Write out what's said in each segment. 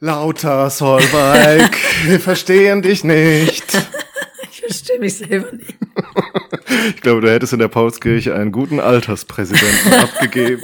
Lauter, Solveig, wir verstehen dich nicht. Ich verstehe mich selber nicht. Ich glaube, du hättest in der Paulskirche einen guten Alterspräsidenten abgegeben.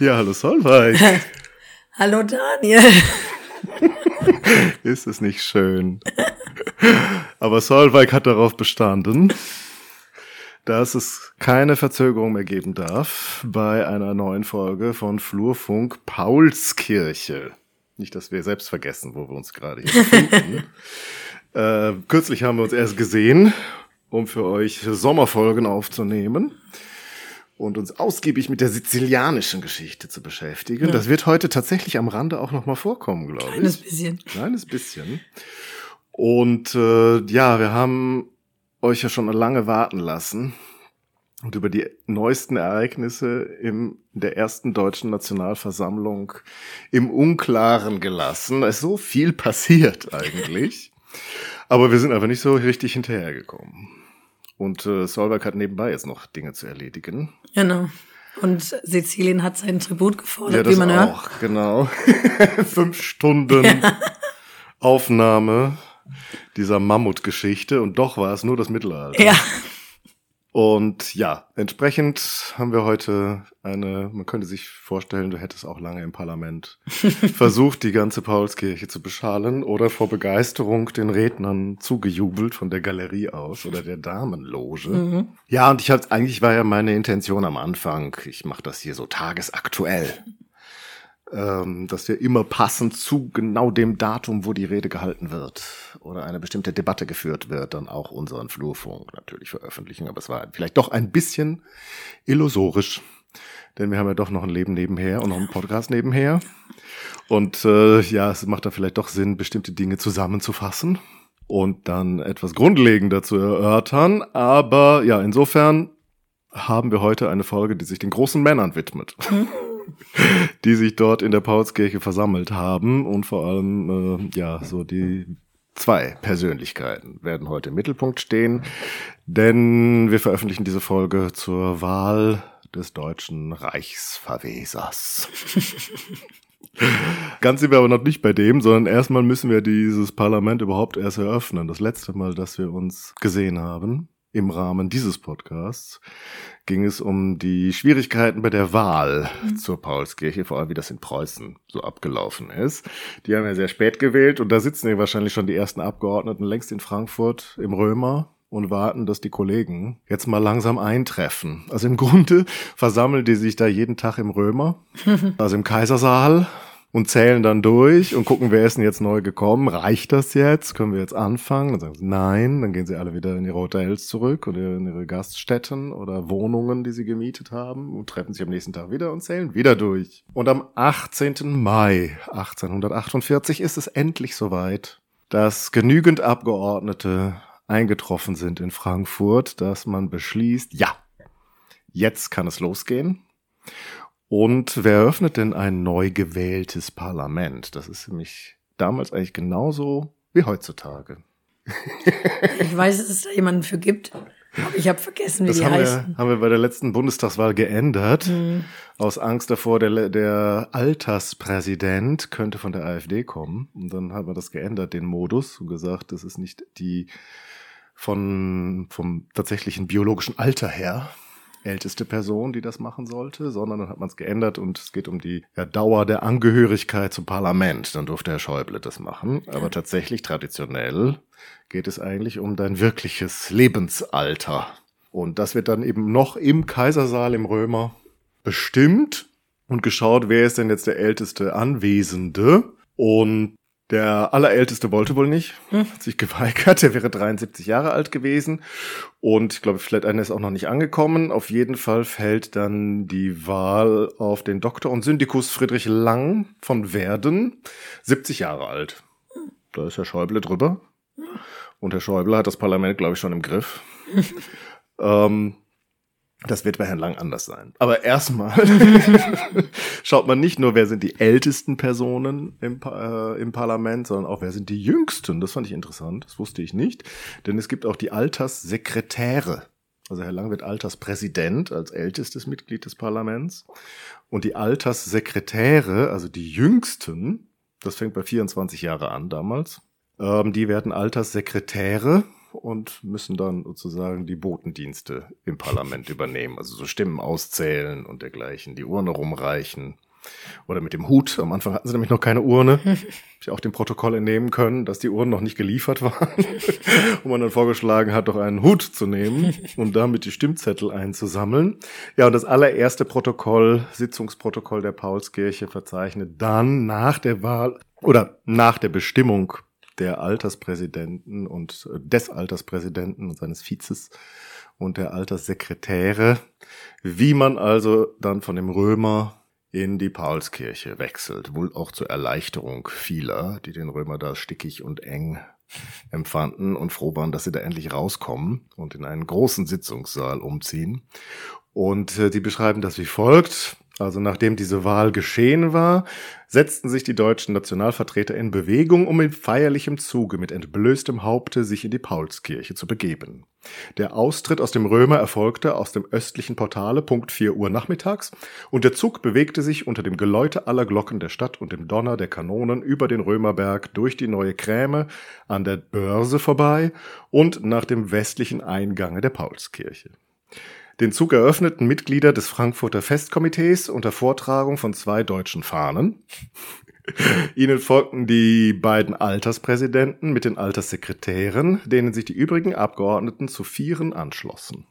Ja, hallo Solveig. Hallo Daniel. Ist es nicht schön? Aber Solveig hat darauf bestanden, dass es keine Verzögerung mehr geben darf bei einer neuen Folge von Flurfunk Paulskirche. Nicht, dass wir selbst vergessen, wo wir uns gerade hier befinden. äh, kürzlich haben wir uns erst gesehen, um für euch Sommerfolgen aufzunehmen und uns ausgiebig mit der sizilianischen Geschichte zu beschäftigen. Ja. Das wird heute tatsächlich am Rande auch nochmal vorkommen, glaube ich. Kleines bisschen. Kleines bisschen. Und äh, ja, wir haben euch ja schon lange warten lassen und über die neuesten Ereignisse in der ersten deutschen Nationalversammlung im Unklaren gelassen. Es ist so viel passiert eigentlich. Aber wir sind einfach nicht so richtig hinterhergekommen. Und äh, Solberg hat nebenbei jetzt noch Dinge zu erledigen. Genau. Und Sizilien hat seinen Tribut gefordert, ja, wie man auch, hört. Genau. Fünf Stunden ja. Aufnahme dieser Mammutgeschichte und doch war es nur das Mittelalter. Ja. Und ja, entsprechend haben wir heute eine, man könnte sich vorstellen, du hättest auch lange im Parlament versucht, die ganze Paulskirche zu beschalen oder vor Begeisterung den Rednern zugejubelt von der Galerie aus oder der Damenloge. Mhm. Ja, und ich hatte, eigentlich war ja meine Intention am Anfang, ich mache das hier so tagesaktuell ähm, dass wir immer passend zu genau dem Datum, wo die Rede gehalten wird oder eine bestimmte Debatte geführt wird, dann auch unseren Flurfunk natürlich veröffentlichen. Aber es war vielleicht doch ein bisschen illusorisch, denn wir haben ja doch noch ein Leben nebenher und noch einen Podcast nebenher. Und äh, ja, es macht da vielleicht doch Sinn, bestimmte Dinge zusammenzufassen und dann etwas grundlegender zu erörtern. Aber ja, insofern haben wir heute eine Folge, die sich den großen Männern widmet. Die sich dort in der Paulskirche versammelt haben und vor allem, äh, ja, so die zwei Persönlichkeiten werden heute im Mittelpunkt stehen, denn wir veröffentlichen diese Folge zur Wahl des deutschen Reichsverwesers. Ganz sind wir aber noch nicht bei dem, sondern erstmal müssen wir dieses Parlament überhaupt erst eröffnen. Das letzte Mal, dass wir uns gesehen haben im Rahmen dieses Podcasts ging es um die Schwierigkeiten bei der Wahl mhm. zur Paulskirche, vor allem wie das in Preußen so abgelaufen ist. Die haben ja sehr spät gewählt und da sitzen ja wahrscheinlich schon die ersten Abgeordneten längst in Frankfurt im Römer und warten, dass die Kollegen jetzt mal langsam eintreffen. Also im Grunde versammeln die sich da jeden Tag im Römer, also im Kaisersaal und zählen dann durch und gucken, wer ist denn jetzt neu gekommen. Reicht das jetzt? Können wir jetzt anfangen? Dann sagen sie nein. Dann gehen sie alle wieder in ihre Hotels zurück oder in ihre Gaststätten oder Wohnungen, die sie gemietet haben und treffen sich am nächsten Tag wieder und zählen wieder durch. Und am 18. Mai 1848 ist es endlich soweit, dass genügend Abgeordnete eingetroffen sind in Frankfurt, dass man beschließt, ja, jetzt kann es losgehen. Und wer eröffnet denn ein neu gewähltes Parlament? Das ist nämlich damals eigentlich genauso wie heutzutage. Ich weiß, dass es da jemanden für gibt. Aber ich habe vergessen, wie das die haben heißen. Wir, haben wir bei der letzten Bundestagswahl geändert. Mhm. Aus Angst davor, der, der Alterspräsident könnte von der AfD kommen. Und dann haben wir das geändert, den Modus, und gesagt, das ist nicht die von, vom tatsächlichen biologischen Alter her, älteste Person, die das machen sollte, sondern dann hat man es geändert und es geht um die ja, Dauer der Angehörigkeit zum Parlament. Dann durfte Herr Schäuble das machen. Aber tatsächlich traditionell geht es eigentlich um dein wirkliches Lebensalter. Und das wird dann eben noch im Kaisersaal im Römer bestimmt und geschaut, wer ist denn jetzt der älteste Anwesende. Und der Allerälteste wollte wohl nicht, hm. hat sich geweigert. Der wäre 73 Jahre alt gewesen. Und ich glaube, vielleicht einer ist auch noch nicht angekommen. Auf jeden Fall fällt dann die Wahl auf den Doktor und Syndikus Friedrich Lang von Werden, 70 Jahre alt. Da ist Herr Schäuble drüber. Und Herr Schäuble hat das Parlament, glaube ich, schon im Griff. ähm, das wird bei Herrn Lang anders sein. Aber erstmal schaut man nicht nur, wer sind die ältesten Personen im, äh, im Parlament, sondern auch, wer sind die jüngsten. Das fand ich interessant, das wusste ich nicht. Denn es gibt auch die Alterssekretäre. Also Herr Lang wird Alterspräsident als ältestes Mitglied des Parlaments. Und die Alterssekretäre, also die jüngsten, das fängt bei 24 Jahre an damals, ähm, die werden Alterssekretäre und müssen dann sozusagen die Botendienste im Parlament übernehmen. Also so Stimmen auszählen und dergleichen, die Urne rumreichen. Oder mit dem Hut. Am Anfang hatten sie nämlich noch keine Urne. ich auch dem Protokoll entnehmen können, dass die Urnen noch nicht geliefert waren. und man dann vorgeschlagen hat, doch einen Hut zu nehmen und damit die Stimmzettel einzusammeln. Ja, und das allererste Protokoll, Sitzungsprotokoll der Paulskirche verzeichnet dann nach der Wahl oder nach der Bestimmung der Alterspräsidenten und äh, des Alterspräsidenten und seines Vizes und der Alterssekretäre, wie man also dann von dem Römer in die Paulskirche wechselt, wohl auch zur Erleichterung vieler, die den Römer da stickig und eng empfanden und froh waren, dass sie da endlich rauskommen und in einen großen Sitzungssaal umziehen. Und äh, die beschreiben das wie folgt. Also nachdem diese Wahl geschehen war, setzten sich die deutschen Nationalvertreter in Bewegung, um in feierlichem Zuge mit entblößtem Haupte sich in die Paulskirche zu begeben. Der Austritt aus dem Römer erfolgte aus dem östlichen Portale Punkt 4 Uhr nachmittags und der Zug bewegte sich unter dem Geläute aller Glocken der Stadt und dem Donner der Kanonen über den Römerberg durch die neue Kräme an der Börse vorbei und nach dem westlichen Eingange der Paulskirche. Den Zug eröffneten Mitglieder des Frankfurter Festkomitees unter Vortragung von zwei deutschen Fahnen. Ihnen folgten die beiden Alterspräsidenten mit den Alterssekretären, denen sich die übrigen Abgeordneten zu Vieren anschlossen.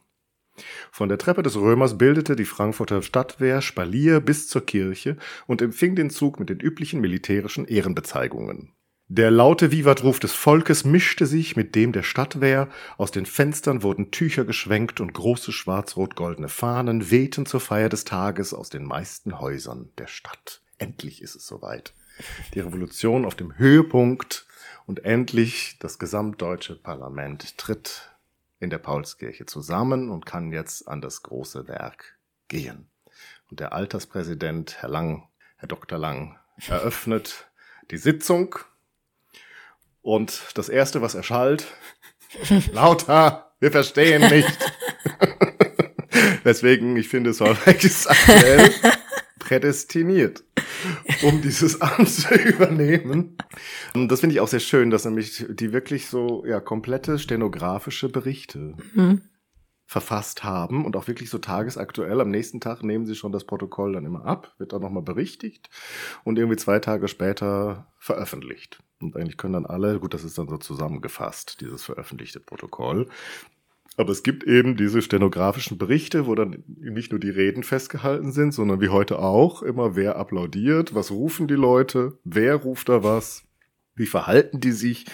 Von der Treppe des Römers bildete die Frankfurter Stadtwehr Spalier bis zur Kirche und empfing den Zug mit den üblichen militärischen Ehrenbezeigungen. Der laute Vivatruf des Volkes mischte sich mit dem der Stadtwehr, aus den Fenstern wurden Tücher geschwenkt und große schwarz-rot-goldene Fahnen wehten zur Feier des Tages aus den meisten Häusern der Stadt. Endlich ist es soweit. Die Revolution auf dem Höhepunkt und endlich das gesamtdeutsche Parlament tritt in der Paulskirche zusammen und kann jetzt an das große Werk gehen. Und der Alterspräsident, Herr Lang, Herr Dr. Lang, eröffnet die Sitzung und das erste, was erschallt, lauter, wir verstehen nicht. Deswegen, ich finde, Solveig ist aktuell prädestiniert, um dieses Amt zu übernehmen. Und das finde ich auch sehr schön, dass nämlich die wirklich so ja komplette stenografische Berichte mhm. verfasst haben und auch wirklich so tagesaktuell. Am nächsten Tag nehmen sie schon das Protokoll dann immer ab, wird dann nochmal berichtigt und irgendwie zwei Tage später veröffentlicht. Und eigentlich können dann alle, gut, das ist dann so zusammengefasst, dieses veröffentlichte Protokoll. Aber es gibt eben diese stenografischen Berichte, wo dann nicht nur die Reden festgehalten sind, sondern wie heute auch immer, wer applaudiert, was rufen die Leute, wer ruft da was, wie verhalten die sich.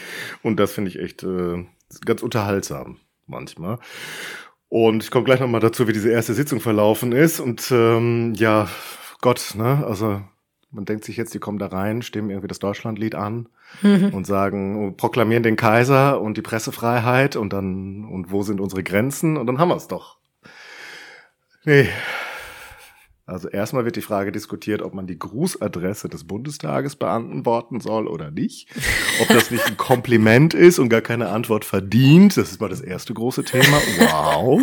Und das finde ich echt äh, ganz unterhaltsam manchmal. Und ich komme gleich nochmal dazu, wie diese erste Sitzung verlaufen ist. Und ähm, ja, Gott, ne, also man denkt sich jetzt, die kommen da rein, stimmen irgendwie das Deutschlandlied an mhm. und sagen, proklamieren den Kaiser und die Pressefreiheit und dann, und wo sind unsere Grenzen? Und dann haben wir es doch. Nee. Also erstmal wird die Frage diskutiert, ob man die Grußadresse des Bundestages beantworten soll oder nicht. Ob das nicht ein Kompliment ist und gar keine Antwort verdient. Das ist mal das erste große Thema. Wow.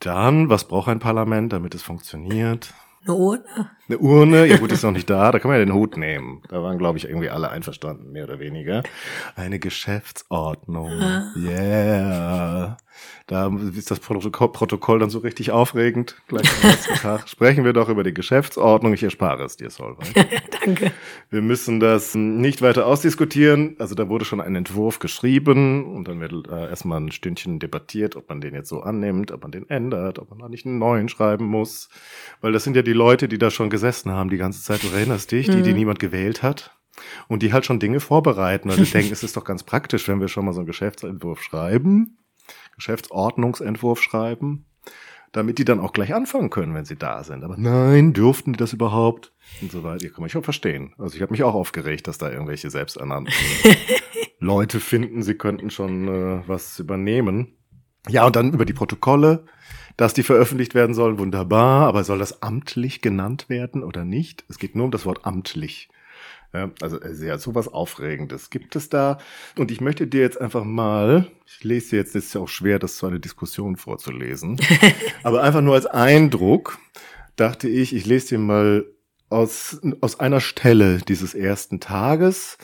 Dann, was braucht ein Parlament, damit es funktioniert? Eine Urne? Eine Urne, ja gut, ist noch nicht da, da kann man ja den Hut nehmen. Da waren, glaube ich, irgendwie alle einverstanden, mehr oder weniger. Eine Geschäftsordnung. Ah. Yeah. Da ist das Protokoll dann so richtig aufregend. Gleich am letzten Tag sprechen wir doch über die Geschäftsordnung. Ich erspare es dir, Solveig. Danke. Wir müssen das nicht weiter ausdiskutieren. Also da wurde schon ein Entwurf geschrieben und dann wird äh, erstmal ein Stündchen debattiert, ob man den jetzt so annimmt, ob man den ändert, ob man da nicht einen neuen schreiben muss. Weil das sind ja die Leute, die da schon gesessen haben die ganze Zeit. Du erinnerst dich, die, die mhm. niemand gewählt hat. Und die halt schon Dinge vorbereiten. Und ich denke, es ist doch ganz praktisch, wenn wir schon mal so einen Geschäftsentwurf schreiben Geschäftsordnungsentwurf schreiben, damit die dann auch gleich anfangen können, wenn sie da sind. Aber nein, dürften die das überhaupt? Und so weiter. Ja, kann man schon verstehen. Also ich habe mich auch aufgeregt, dass da irgendwelche selbsternannten Leute finden, sie könnten schon äh, was übernehmen. Ja, und dann über die Protokolle, dass die veröffentlicht werden sollen, wunderbar. Aber soll das amtlich genannt werden oder nicht? Es geht nur um das Wort amtlich. Also sehr sowas Aufregendes gibt es da. Und ich möchte dir jetzt einfach mal, ich lese jetzt, es ist ja auch schwer, das zu einer Diskussion vorzulesen, aber einfach nur als Eindruck dachte ich, ich lese dir mal aus, aus einer Stelle dieses ersten Tages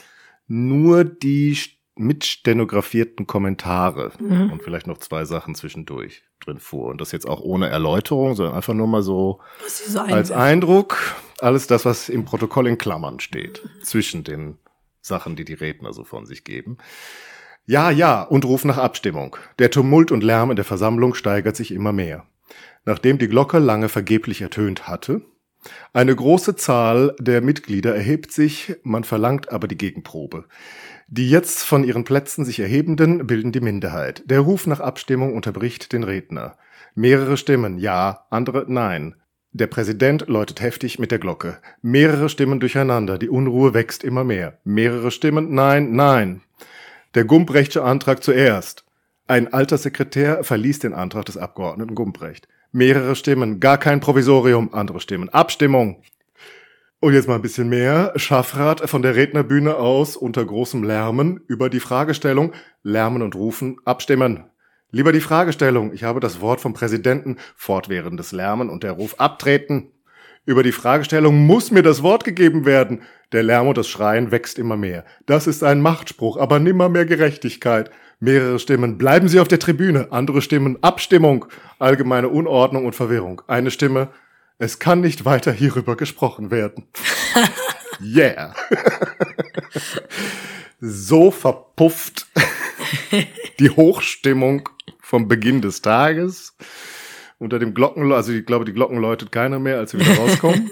nur die mit stenografierten Kommentare mhm. und vielleicht noch zwei Sachen zwischendurch drin vor. Und das jetzt auch ohne Erläuterung, sondern einfach nur mal so, als Eindruck. Alles das, was im Protokoll in Klammern steht, mhm. zwischen den Sachen, die die Redner so von sich geben. Ja, ja, und Ruf nach Abstimmung. Der Tumult und Lärm in der Versammlung steigert sich immer mehr. Nachdem die Glocke lange vergeblich ertönt hatte, eine große Zahl der Mitglieder erhebt sich, man verlangt aber die Gegenprobe. Die jetzt von ihren Plätzen sich Erhebenden bilden die Minderheit. Der Ruf nach Abstimmung unterbricht den Redner. Mehrere Stimmen ja, andere nein. Der Präsident läutet heftig mit der Glocke. Mehrere Stimmen durcheinander, die Unruhe wächst immer mehr. Mehrere Stimmen nein, nein. Der Gumbrechtsche Antrag zuerst. Ein alter Sekretär verließ den Antrag des Abgeordneten Gumbrecht. Mehrere Stimmen, gar kein Provisorium, andere Stimmen. Abstimmung. Und jetzt mal ein bisschen mehr. Schaffrat von der Rednerbühne aus unter großem Lärmen über die Fragestellung Lärmen und Rufen abstimmen. Lieber die Fragestellung. Ich habe das Wort vom Präsidenten fortwährendes Lärmen und der Ruf abtreten. Über die Fragestellung muss mir das Wort gegeben werden. Der Lärm und das Schreien wächst immer mehr. Das ist ein Machtspruch, aber nimmer mehr Gerechtigkeit. Mehrere Stimmen. Bleiben Sie auf der Tribüne. Andere Stimmen. Abstimmung. Allgemeine Unordnung und Verwirrung. Eine Stimme. Es kann nicht weiter hierüber gesprochen werden. yeah. so verpufft die Hochstimmung vom Beginn des Tages. Unter dem Glocken, also ich glaube, die Glocken läutet keiner mehr, als sie wieder rauskommen.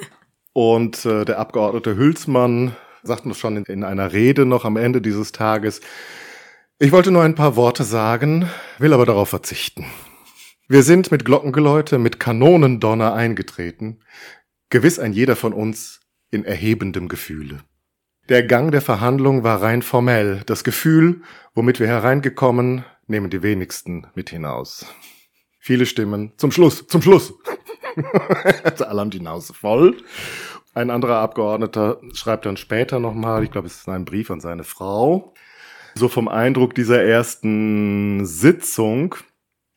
Und äh, der Abgeordnete Hülsmann sagt uns schon in, in einer Rede noch am Ende dieses Tages, ich wollte nur ein paar Worte sagen, will aber darauf verzichten. Wir sind mit Glockengeläute, mit Kanonendonner eingetreten, gewiss ein jeder von uns in erhebendem Gefühle. Der Gang der Verhandlung war rein formell. Das Gefühl, womit wir hereingekommen, nehmen die wenigsten mit hinaus. Viele Stimmen. Zum Schluss, zum Schluss. Alle haben die Nase voll. Ein anderer Abgeordneter schreibt dann später nochmal, ich glaube, es ist ein Brief an seine Frau, so vom Eindruck dieser ersten Sitzung,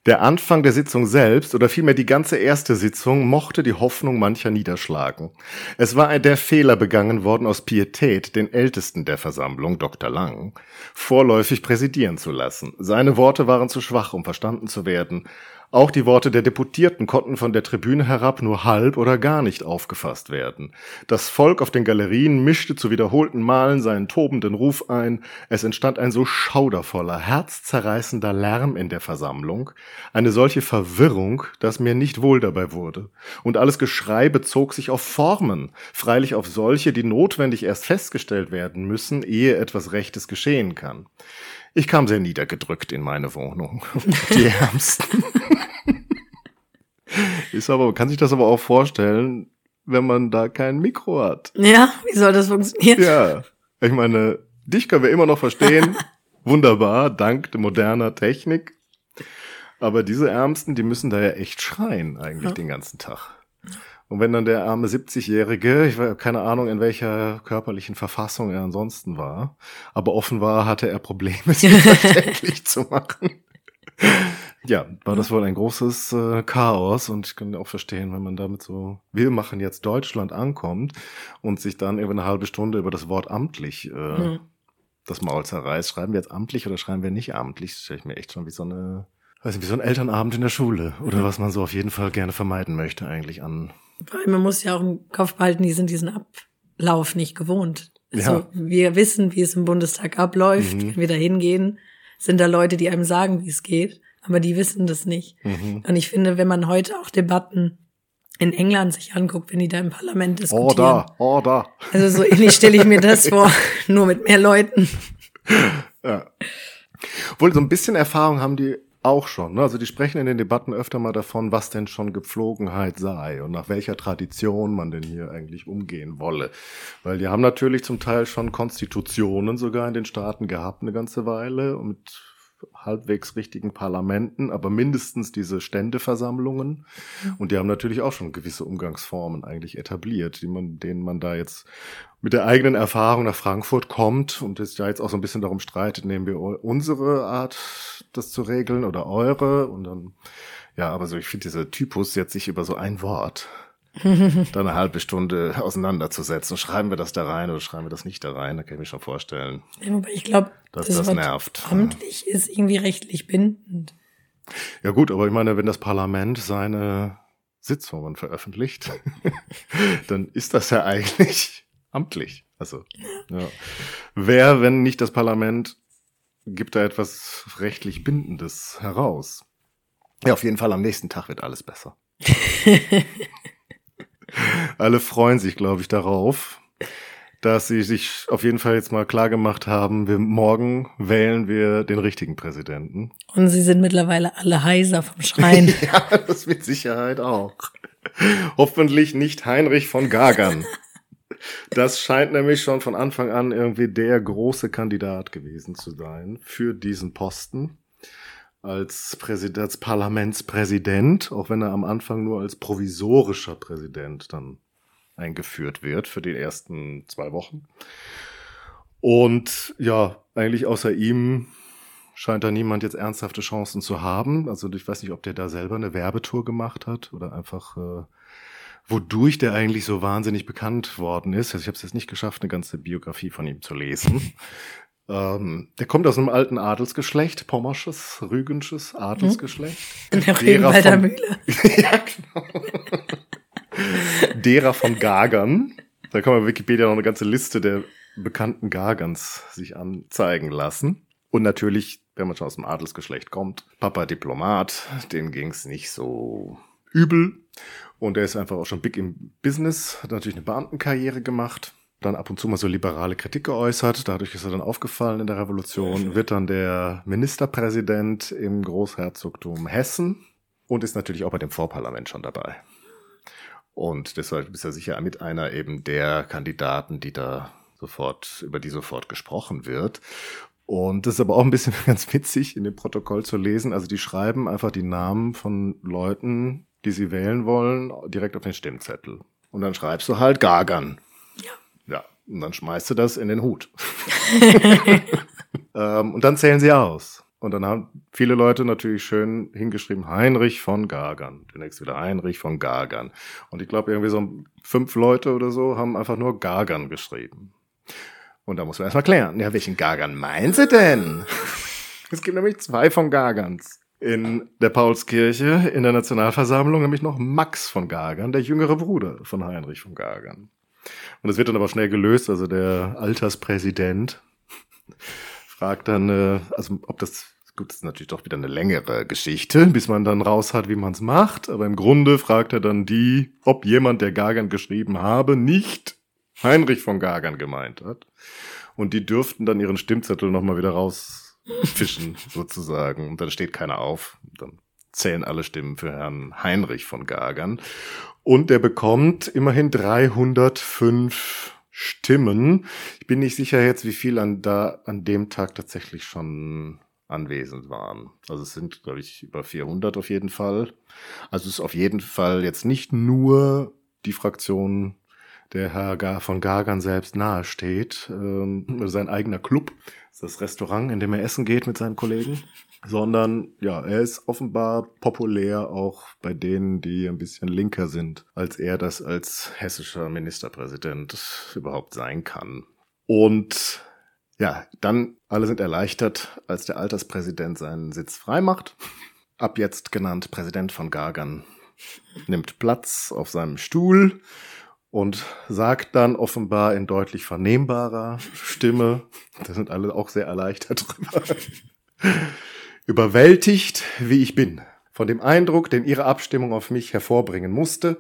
der Anfang der Sitzung selbst oder vielmehr die ganze erste Sitzung mochte die Hoffnung mancher niederschlagen. Es war der Fehler begangen worden, aus Pietät den Ältesten der Versammlung, Dr. Lang, vorläufig präsidieren zu lassen. Seine Worte waren zu schwach, um verstanden zu werden. Auch die Worte der Deputierten konnten von der Tribüne herab nur halb oder gar nicht aufgefasst werden. Das Volk auf den Galerien mischte zu wiederholten Malen seinen tobenden Ruf ein. Es entstand ein so schaudervoller, herzzerreißender Lärm in der Versammlung, eine solche Verwirrung, dass mir nicht wohl dabei wurde. Und alles Geschrei bezog sich auf Formen, freilich auf solche, die notwendig erst festgestellt werden müssen, ehe etwas Rechtes geschehen kann. Ich kam sehr niedergedrückt in meine Wohnung. Die Ärmsten. Ist aber, kann sich das aber auch vorstellen, wenn man da kein Mikro hat. Ja, wie soll das funktionieren? Ja, ich meine, dich können wir immer noch verstehen. Wunderbar, dank der moderner Technik. Aber diese Ärmsten, die müssen da ja echt schreien eigentlich ja. den ganzen Tag. Und wenn dann der arme 70-Jährige, ich habe keine Ahnung, in welcher körperlichen Verfassung er ansonsten war, aber offenbar hatte er Probleme, sich verständlich zu machen. Ja, war das wohl ein großes äh, Chaos und ich kann auch verstehen, wenn man damit so, wir machen jetzt Deutschland ankommt und sich dann über eine halbe Stunde über das Wort amtlich äh, mhm. das Maul zerreißt. Schreiben wir jetzt amtlich oder schreiben wir nicht amtlich? Das stelle ich mir echt schon wie so eine, weiß nicht, wie so ein Elternabend in der Schule oder mhm. was man so auf jeden Fall gerne vermeiden möchte eigentlich an vor allem, man muss ja auch im Kopf behalten, die sind diesen Ablauf nicht gewohnt. Also ja. wir wissen, wie es im Bundestag abläuft. Mhm. Wenn wir da hingehen, sind da Leute, die einem sagen, wie es geht, aber die wissen das nicht. Mhm. Und ich finde, wenn man heute auch Debatten in England sich anguckt, wenn die da im Parlament diskutieren. Order, Order. Also so ähnlich stelle ich mir das vor, nur mit mehr Leuten. Ja. Obwohl, so ein bisschen Erfahrung haben die auch schon. Ne? Also die sprechen in den Debatten öfter mal davon, was denn schon Gepflogenheit sei und nach welcher Tradition man denn hier eigentlich umgehen wolle. Weil die haben natürlich zum Teil schon Konstitutionen sogar in den Staaten gehabt eine ganze Weile und halbwegs richtigen Parlamenten, aber mindestens diese Ständeversammlungen. Und die haben natürlich auch schon gewisse Umgangsformen eigentlich etabliert, die man, denen man da jetzt mit der eigenen Erfahrung nach Frankfurt kommt und es ja jetzt auch so ein bisschen darum streitet, nehmen wir unsere Art, das zu regeln oder eure. Und dann, ja, aber so, ich finde dieser Typus jetzt sich über so ein Wort da eine halbe Stunde auseinanderzusetzen. Schreiben wir das da rein oder schreiben wir das nicht da rein? Da kann ich mir schon vorstellen. Ich glaube, dass das, das nervt. Amtlich ist irgendwie rechtlich bindend. Ja gut, aber ich meine, wenn das Parlament seine Sitzungen veröffentlicht, dann ist das ja eigentlich amtlich. Also, ja. wer, wenn nicht das Parlament, gibt da etwas rechtlich Bindendes heraus? Ja, auf jeden Fall am nächsten Tag wird alles besser. Alle freuen sich, glaube ich, darauf, dass sie sich auf jeden Fall jetzt mal klar gemacht haben, wir morgen wählen wir den richtigen Präsidenten. Und sie sind mittlerweile alle heiser vom Schreien. ja, das mit Sicherheit auch. Hoffentlich nicht Heinrich von Gagern. Das scheint nämlich schon von Anfang an irgendwie der große Kandidat gewesen zu sein für diesen Posten als, Präsident, als Parlamentspräsident, auch wenn er am Anfang nur als provisorischer Präsident dann eingeführt wird für die ersten zwei Wochen. Und ja, eigentlich außer ihm scheint da niemand jetzt ernsthafte Chancen zu haben. Also ich weiß nicht, ob der da selber eine Werbetour gemacht hat oder einfach äh, wodurch der eigentlich so wahnsinnig bekannt worden ist. Also ich habe es jetzt nicht geschafft, eine ganze Biografie von ihm zu lesen. Ähm, der kommt aus einem alten Adelsgeschlecht, pommersches, rügensches Adelsgeschlecht. In der Regenwalder Mühle. ja, genau. derer von Gagern. Da kann man Wikipedia noch eine ganze Liste der bekannten Gagans sich anzeigen lassen. Und natürlich, wenn man schon aus dem Adelsgeschlecht kommt, Papa Diplomat, dem ging's nicht so übel. Und er ist einfach auch schon big im Business, hat natürlich eine Beamtenkarriere gemacht dann ab und zu mal so liberale Kritik geäußert. Dadurch ist er dann aufgefallen in der Revolution, wird dann der Ministerpräsident im Großherzogtum Hessen und ist natürlich auch bei dem Vorparlament schon dabei. Und deshalb ist er sicher mit einer eben der Kandidaten, die da sofort, über die sofort gesprochen wird. Und das ist aber auch ein bisschen ganz witzig in dem Protokoll zu lesen. Also die schreiben einfach die Namen von Leuten, die sie wählen wollen, direkt auf den Stimmzettel. Und dann schreibst du halt Gagern. Und dann schmeißt du das in den Hut. ähm, und dann zählen sie aus. Und dann haben viele Leute natürlich schön hingeschrieben, Heinrich von Gagern. Demnächst wieder Heinrich von Gagern. Und ich glaube, irgendwie so fünf Leute oder so haben einfach nur Gagern geschrieben. Und da muss man erstmal klären, ja, welchen Gagern meinen sie denn? es gibt nämlich zwei von Gagerns. In der Paulskirche, in der Nationalversammlung, nämlich noch Max von Gagern, der jüngere Bruder von Heinrich von Gagern. Und es wird dann aber schnell gelöst. Also der Alterspräsident fragt dann, äh, also ob das Gut, das ist natürlich doch wieder eine längere Geschichte, bis man dann raus hat, wie man es macht. Aber im Grunde fragt er dann die, ob jemand, der Gagern geschrieben habe, nicht Heinrich von Gagern gemeint hat. Und die dürften dann ihren Stimmzettel nochmal wieder rausfischen, sozusagen. Und dann steht keiner auf. Dann zählen alle Stimmen für Herrn Heinrich von Gagern. Und er bekommt immerhin 305 Stimmen. Ich bin nicht sicher jetzt, wie viel an da, an dem Tag tatsächlich schon anwesend waren. Also es sind, glaube ich, über 400 auf jeden Fall. Also es ist auf jeden Fall jetzt nicht nur die Fraktion, der Herr von Gagan selbst nahesteht, ähm, sein eigener Club, das Restaurant, in dem er essen geht mit seinen Kollegen sondern ja, er ist offenbar populär auch bei denen, die ein bisschen linker sind, als er das als hessischer Ministerpräsident überhaupt sein kann. Und ja, dann alle sind erleichtert, als der Alterspräsident seinen Sitz freimacht. Ab jetzt genannt Präsident von Gagern nimmt Platz auf seinem Stuhl und sagt dann offenbar in deutlich vernehmbarer Stimme, da sind alle auch sehr erleichtert drüber, Überwältigt, wie ich bin, von dem Eindruck, den Ihre Abstimmung auf mich hervorbringen musste,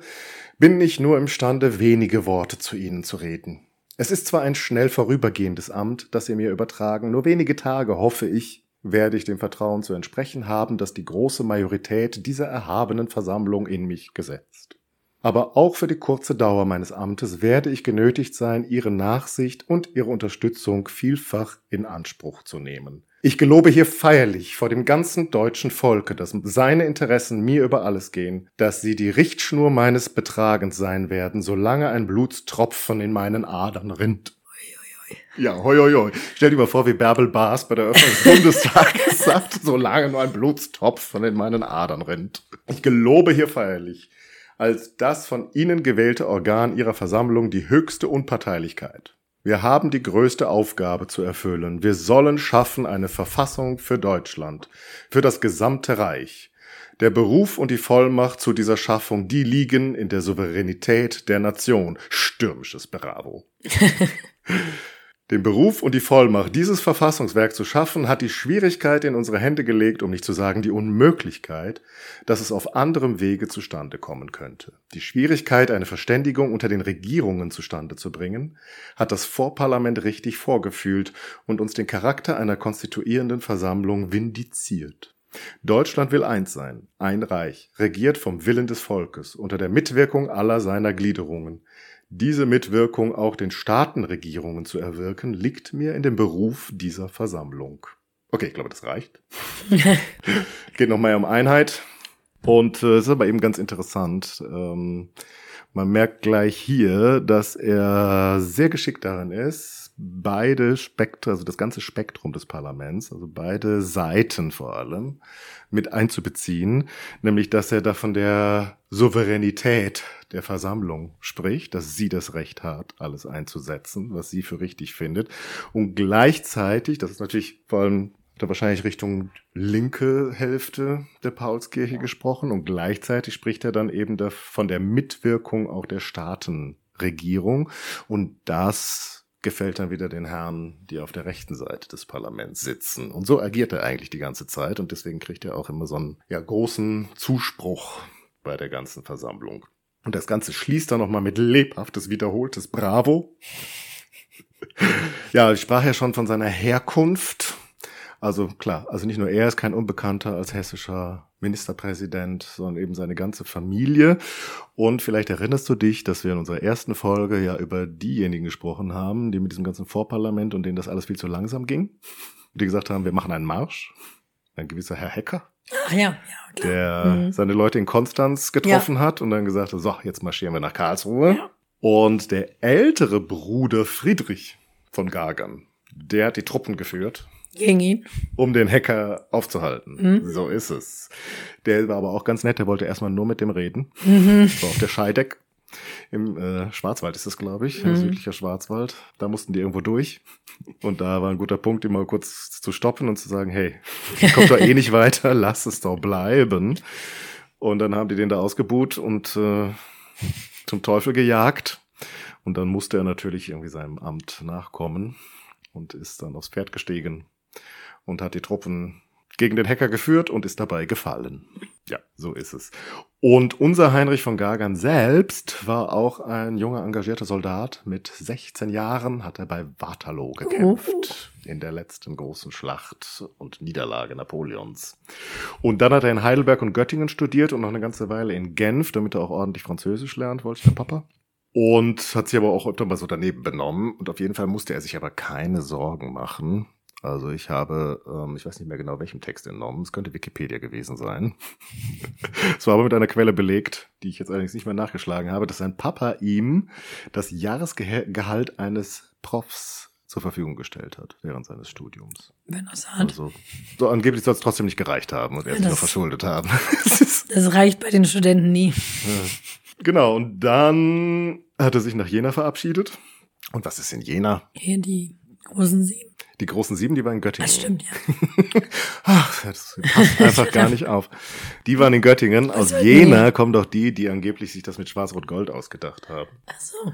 bin ich nur imstande, wenige Worte zu Ihnen zu reden. Es ist zwar ein schnell vorübergehendes Amt, das Sie mir übertragen, nur wenige Tage, hoffe ich, werde ich dem Vertrauen zu entsprechen haben, das die große Majorität dieser erhabenen Versammlung in mich gesetzt. Aber auch für die kurze Dauer meines Amtes werde ich genötigt sein, Ihre Nachsicht und Ihre Unterstützung vielfach in Anspruch zu nehmen. Ich gelobe hier feierlich vor dem ganzen deutschen Volke, dass seine Interessen mir über alles gehen, dass sie die Richtschnur meines Betragens sein werden, solange ein Blutstropfen in meinen Adern rinnt. Ja, hoi, hoi, hoi. Stell dir mal vor, wie Bärbel Baas bei der Eröffnung des Bundestages sagt, solange nur ein Blutstropfen in meinen Adern rinnt. Ich gelobe hier feierlich, als das von Ihnen gewählte Organ Ihrer Versammlung die höchste Unparteilichkeit wir haben die größte Aufgabe zu erfüllen. Wir sollen schaffen eine Verfassung für Deutschland, für das gesamte Reich. Der Beruf und die Vollmacht zu dieser Schaffung, die liegen in der Souveränität der Nation. Stürmisches Bravo. Den Beruf und die Vollmacht, dieses Verfassungswerk zu schaffen, hat die Schwierigkeit in unsere Hände gelegt, um nicht zu sagen die Unmöglichkeit, dass es auf anderem Wege zustande kommen könnte. Die Schwierigkeit, eine Verständigung unter den Regierungen zustande zu bringen, hat das Vorparlament richtig vorgefühlt und uns den Charakter einer konstituierenden Versammlung vindiziert. Deutschland will eins sein, ein Reich, regiert vom Willen des Volkes, unter der Mitwirkung aller seiner Gliederungen, diese Mitwirkung auch den Staatenregierungen zu erwirken, liegt mir in dem Beruf dieser Versammlung. Okay, ich glaube, das reicht. Geht nochmal um Einheit. Und es äh, ist aber eben ganz interessant. Ähm, man merkt gleich hier, dass er sehr geschickt darin ist, beide Spektra, also das ganze Spektrum des Parlaments, also beide Seiten vor allem, mit einzubeziehen, nämlich dass er da von der Souveränität der Versammlung spricht, dass sie das Recht hat, alles einzusetzen, was sie für richtig findet. Und gleichzeitig, das ist natürlich vor allem da wahrscheinlich Richtung linke Hälfte der Paulskirche gesprochen. Und gleichzeitig spricht er dann eben von der Mitwirkung auch der Staatenregierung. Und das gefällt dann wieder den Herren, die auf der rechten Seite des Parlaments sitzen. Und so agiert er eigentlich die ganze Zeit und deswegen kriegt er auch immer so einen ja, großen Zuspruch bei der ganzen Versammlung. Und das Ganze schließt dann nochmal mit lebhaftes, wiederholtes Bravo. ja, ich sprach ja schon von seiner Herkunft also klar, also nicht nur er ist kein Unbekannter als hessischer Ministerpräsident, sondern eben seine ganze Familie. Und vielleicht erinnerst du dich, dass wir in unserer ersten Folge ja über diejenigen gesprochen haben, die mit diesem ganzen Vorparlament und denen das alles viel zu langsam ging. Und die gesagt haben, wir machen einen Marsch. Ein gewisser Herr Hecker. Ach ja, ja, klar. Der mhm. seine Leute in Konstanz getroffen ja. hat und dann gesagt hat, so, jetzt marschieren wir nach Karlsruhe. Ja. Und der ältere Bruder Friedrich von Gagern, der hat die Truppen geführt gegen ihn. Um den Hacker aufzuhalten. Mhm. So ist es. Der war aber auch ganz nett, der wollte erstmal nur mit dem reden. Mhm. war auf der Scheideck. Im äh, Schwarzwald ist das, glaube ich, mhm. südlicher Schwarzwald. Da mussten die irgendwo durch. Und da war ein guter Punkt, ihn mal kurz zu stoppen und zu sagen, hey, kommt doch eh nicht weiter, lass es doch bleiben. Und dann haben die den da ausgebuht und äh, zum Teufel gejagt. Und dann musste er natürlich irgendwie seinem Amt nachkommen und ist dann aufs Pferd gestiegen und hat die Truppen gegen den Hacker geführt und ist dabei gefallen. Ja, so ist es. Und unser Heinrich von Gagern selbst war auch ein junger, engagierter Soldat. Mit 16 Jahren hat er bei Waterloo gekämpft. In der letzten großen Schlacht und Niederlage Napoleons. Und dann hat er in Heidelberg und Göttingen studiert und noch eine ganze Weile in Genf, damit er auch ordentlich Französisch lernt, wollte der Papa. Und hat sich aber auch öfter mal so daneben benommen. Und auf jeden Fall musste er sich aber keine Sorgen machen, also ich habe, ähm, ich weiß nicht mehr genau welchem Text entnommen, es könnte Wikipedia gewesen sein. es war aber mit einer Quelle belegt, die ich jetzt allerdings nicht mehr nachgeschlagen habe, dass sein Papa ihm das Jahresgehalt eines Profs zur Verfügung gestellt hat während seines Studiums. Wenn das hat. Also, so angeblich soll es trotzdem nicht gereicht haben und er sich noch verschuldet haben. das reicht bei den Studenten nie. Genau, und dann hat er sich nach Jena verabschiedet. Und was ist in Jena? Hier die großen Sieben. Die großen sieben, die waren in Göttingen. Das stimmt, ja. Ach, das passt einfach gar nicht auf. Die waren in Göttingen. Aus Jena kommen doch die, die angeblich sich das mit Schwarz-Rot-Gold ausgedacht haben. Ach so.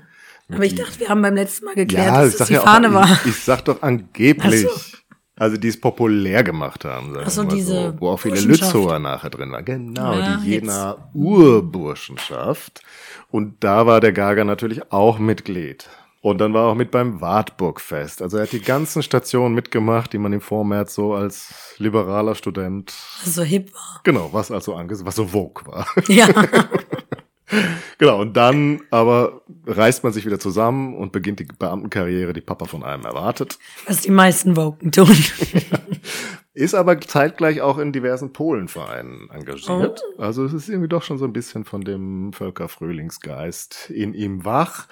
Aber ich dachte, wir haben beim letzten Mal geklärt, ja, dass das die Fahne auch, war. Ich, ich sag doch angeblich. So. Also die es populär gemacht haben, sagen Ach so, diese so, wo auch viele Lützower nachher drin waren. Genau, ja, die Jener Urburschenschaft. Und da war der Gager natürlich auch Mitglied. Und dann war er auch mit beim Wartburgfest. Also er hat die ganzen Stationen mitgemacht, die man im Vormärz so als liberaler Student. So hip war. Genau, was also angesehen, was so Vogue war. Ja. genau, und dann aber reißt man sich wieder zusammen und beginnt die Beamtenkarriere, die Papa von einem erwartet. Was die meisten Woken tun. Ist aber zeitgleich auch in diversen Polenvereinen engagiert. Oh. Also es ist irgendwie doch schon so ein bisschen von dem Völkerfrühlingsgeist in ihm wach.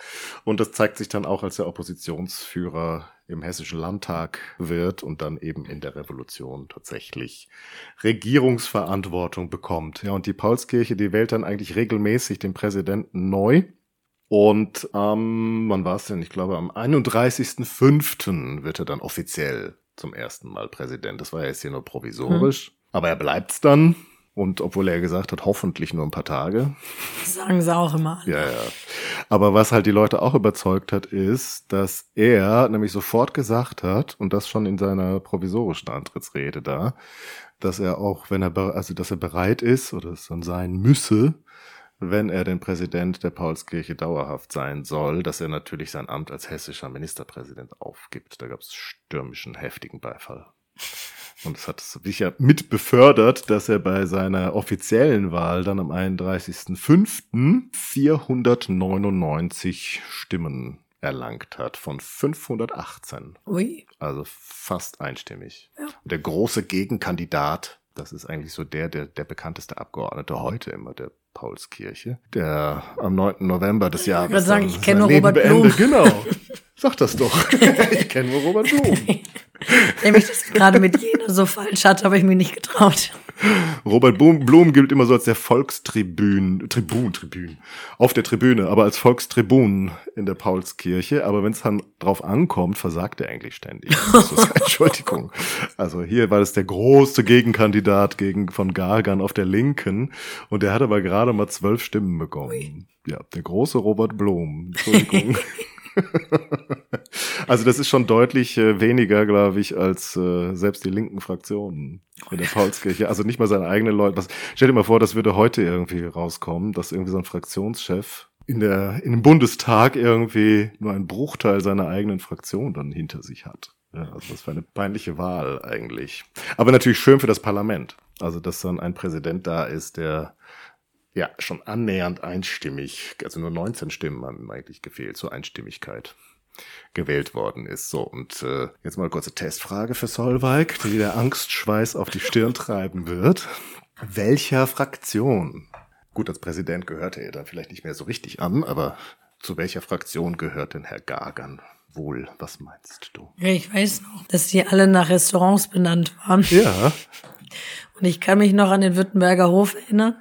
Und das zeigt sich dann auch, als er Oppositionsführer im Hessischen Landtag wird und dann eben in der Revolution tatsächlich Regierungsverantwortung bekommt. Ja, und die Paulskirche, die wählt dann eigentlich regelmäßig den Präsidenten neu. Und ähm, wann war es denn? Ich glaube, am 31.05. wird er dann offiziell zum ersten Mal Präsident. Das war ja jetzt hier nur provisorisch. Hm. Aber er bleibt's dann. Und obwohl er gesagt hat, hoffentlich nur ein paar Tage. Das sagen sie auch immer. Ja, ja. Aber was halt die Leute auch überzeugt hat, ist, dass er nämlich sofort gesagt hat, und das schon in seiner provisorischen Antrittsrede da, dass er auch, wenn er, also dass er bereit ist oder es dann sein müsse, wenn er den Präsident der Paulskirche dauerhaft sein soll, dass er natürlich sein Amt als hessischer Ministerpräsident aufgibt. Da gab es stürmischen, heftigen Beifall. Und es hat sicher mit befördert, dass er bei seiner offiziellen Wahl dann am 31.05. 499 Stimmen erlangt hat von 518. Ui. Also fast einstimmig. Ja. Der große Gegenkandidat, das ist eigentlich so der, der, der bekannteste Abgeordnete heute immer, der Paulskirche, der am 9. November des Jahres. Ich würde sagen, ich kenne Robert Blum. Genau. Sag das doch. ich kenne nur Robert Blum. Wenn ich das gerade mit jener so falsch hatte, habe ich mir nicht getraut. Robert Blum gilt immer so als der Volkstribün, Tribun, Tribün, auf der Tribüne, aber als Volkstribun in der Paulskirche. Aber wenn es dann drauf ankommt, versagt er eigentlich ständig. Das Entschuldigung. Also hier war es der große Gegenkandidat gegen von Gargan auf der Linken und der hat aber gerade mal zwölf Stimmen bekommen. Ja, der große Robert Blum. Entschuldigung. also das ist schon deutlich äh, weniger, glaube ich, als äh, selbst die linken Fraktionen in der Paulskirche. Also nicht mal seine eigenen Leute. Was, stell dir mal vor, das würde heute irgendwie rauskommen, dass irgendwie so ein Fraktionschef in der in dem Bundestag irgendwie nur einen Bruchteil seiner eigenen Fraktion dann hinter sich hat. Ja, also das war eine peinliche Wahl eigentlich. Aber natürlich schön für das Parlament. Also dass dann ein Präsident da ist, der ja, schon annähernd einstimmig, also nur 19 Stimmen haben eigentlich gefehlt zur Einstimmigkeit gewählt worden ist. So, und äh, jetzt mal eine kurze Testfrage für Solveig, die der Angstschweiß auf die Stirn treiben wird. Welcher Fraktion, gut, als Präsident gehört er dann vielleicht nicht mehr so richtig an, aber zu welcher Fraktion gehört denn Herr Gagern wohl? Was meinst du? Ja, ich weiß noch, dass die alle nach Restaurants benannt waren. Ja. Und ich kann mich noch an den Württemberger Hof erinnern.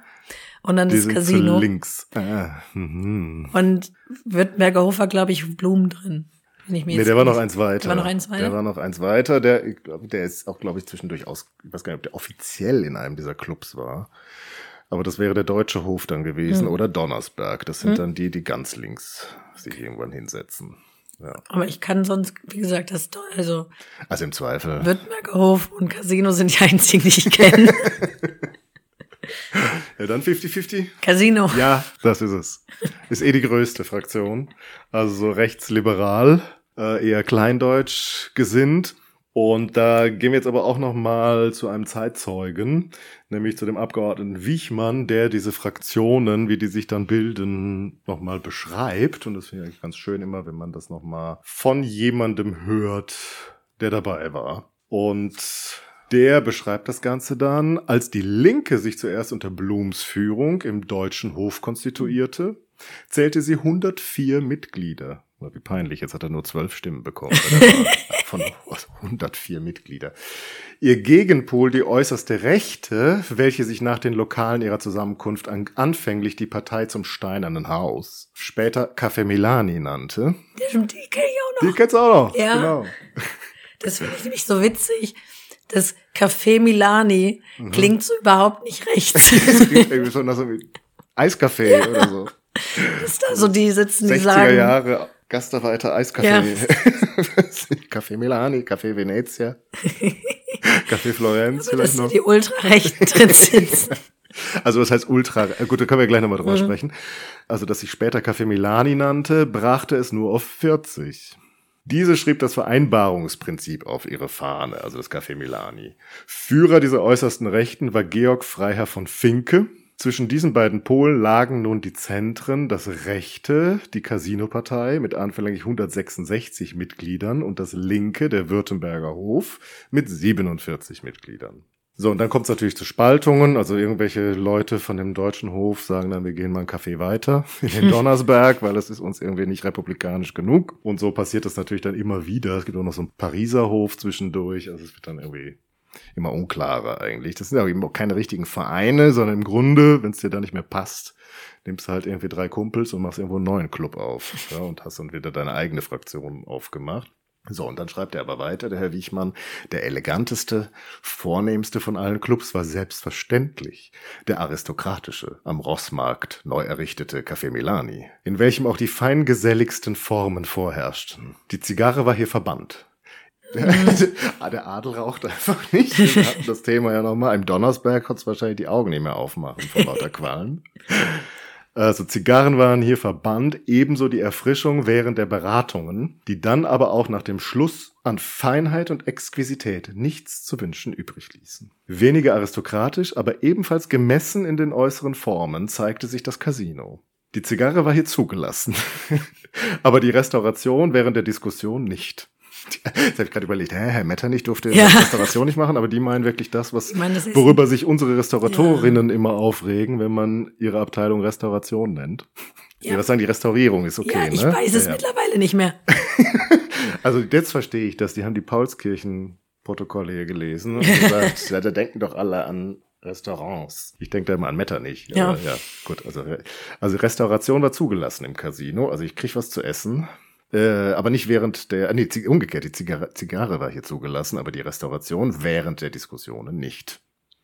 Und dann Die das Casino. links. Ah, mhm. Und Württemberger Hofer, glaube ich, Blumen drin. Wenn ich mir nee, der war noch eins weiter. Der war noch eins weiter. Der war noch eins weiter. Der, der ist auch, glaube ich, zwischendurch aus, ich weiß gar nicht, ob der offiziell in einem dieser Clubs war. Aber das wäre der deutsche Hof dann gewesen hm. oder Donnersberg. Das sind hm. dann die, die ganz links sich irgendwann hinsetzen. Ja. Aber ich kann sonst, wie gesagt, das also. Also im Zweifel. Württemberger Hof und Casino sind die einzigen, die ich kenne. Ja, dann 50-50. Casino. Ja, das ist es. Ist eh die größte Fraktion. Also so rechtsliberal, äh, eher kleindeutsch gesinnt. Und da gehen wir jetzt aber auch noch mal zu einem Zeitzeugen, nämlich zu dem Abgeordneten Wichmann, der diese Fraktionen, wie die sich dann bilden, noch mal beschreibt. Und das finde ich eigentlich ganz schön immer, wenn man das noch mal von jemandem hört, der dabei war. Und der beschreibt das Ganze dann, als die Linke sich zuerst unter Blums Führung im Deutschen Hof konstituierte, zählte sie 104 Mitglieder. Wie peinlich, jetzt hat er nur zwölf Stimmen bekommen. von 104 Mitglieder. Ihr Gegenpol, die äußerste Rechte, welche sich nach den Lokalen ihrer Zusammenkunft an, anfänglich die Partei zum Steinernen Haus, später Café Milani nannte. Ja, die kenn ich auch noch. Die kennst du auch noch. Ja. Genau. Das finde ich nämlich so witzig das Café Milani mhm. klingt so überhaupt nicht rechts. irgendwie so nach so Eiskaffee ja. oder so. Ist da so die sitzen, die 60er sagen. Jahre Gasterweiter Eiskaffee. Ja. Café Milani, Café Venezia. Café Florenz vielleicht noch. Die Ultrarechten drin sitzen. Also das heißt ultra, gut, da können wir gleich nochmal drüber mhm. sprechen. Also, dass sich später Café Milani nannte, brachte es nur auf 40. Diese schrieb das Vereinbarungsprinzip auf ihre Fahne, also das Café Milani. Führer dieser äußersten Rechten war Georg Freiherr von Finke. Zwischen diesen beiden Polen lagen nun die Zentren, das Rechte, die Casino-Partei mit anfänglich 166 Mitgliedern und das Linke, der Württemberger Hof, mit 47 Mitgliedern. So, und dann kommt es natürlich zu Spaltungen. Also irgendwelche Leute von dem deutschen Hof sagen dann, wir gehen mal einen Kaffee weiter in den Donnersberg, weil das ist uns irgendwie nicht republikanisch genug. Und so passiert das natürlich dann immer wieder. Es gibt auch noch so einen Pariser Hof zwischendurch. Also es wird dann irgendwie immer unklarer eigentlich. Das sind ja eben auch keine richtigen Vereine, sondern im Grunde, wenn es dir da nicht mehr passt, nimmst du halt irgendwie drei Kumpels und machst irgendwo einen neuen Club auf ja, und hast dann wieder deine eigene Fraktion aufgemacht. So, und dann schreibt er aber weiter, der Herr Wiechmann, der eleganteste, vornehmste von allen Clubs war selbstverständlich der aristokratische, am Rossmarkt neu errichtete Café Milani, in welchem auch die feingeselligsten Formen vorherrschten. Die Zigarre war hier verbannt. Der, ah, der Adel raucht einfach nicht. Wir hatten das Thema ja nochmal. Im Donnersberg hat es wahrscheinlich die Augen nicht mehr aufmachen vor lauter Qualen. Also Zigarren waren hier verbannt, ebenso die Erfrischung während der Beratungen, die dann aber auch nach dem Schluss an Feinheit und Exquisität nichts zu wünschen übrig ließen. Weniger aristokratisch, aber ebenfalls gemessen in den äußeren Formen zeigte sich das Casino. Die Zigarre war hier zugelassen, aber die Restauration während der Diskussion nicht. Jetzt habe ich gerade überlegt, hä, Herr Metternich durfte ja. Restauration nicht machen, aber die meinen wirklich das, was meine, das worüber sich unsere Restauratorinnen ja. immer aufregen, wenn man ihre Abteilung Restauration nennt. Ja. ja, was sagen die Restaurierung ist okay, ja, ich ne? weiß es mittlerweile nicht mehr. also jetzt verstehe ich das. Die haben die Paulskirchen-Protokolle hier gelesen und gesagt, da denken doch alle an Restaurants. Ich denke da immer an Metternich. Ja. Ja, gut. Also, also Restauration war zugelassen im Casino. Also ich krieg was zu essen. Äh, aber nicht während der, nee, umgekehrt, die Zigarre, Zigarre war hier zugelassen, aber die Restauration während der Diskussionen nicht.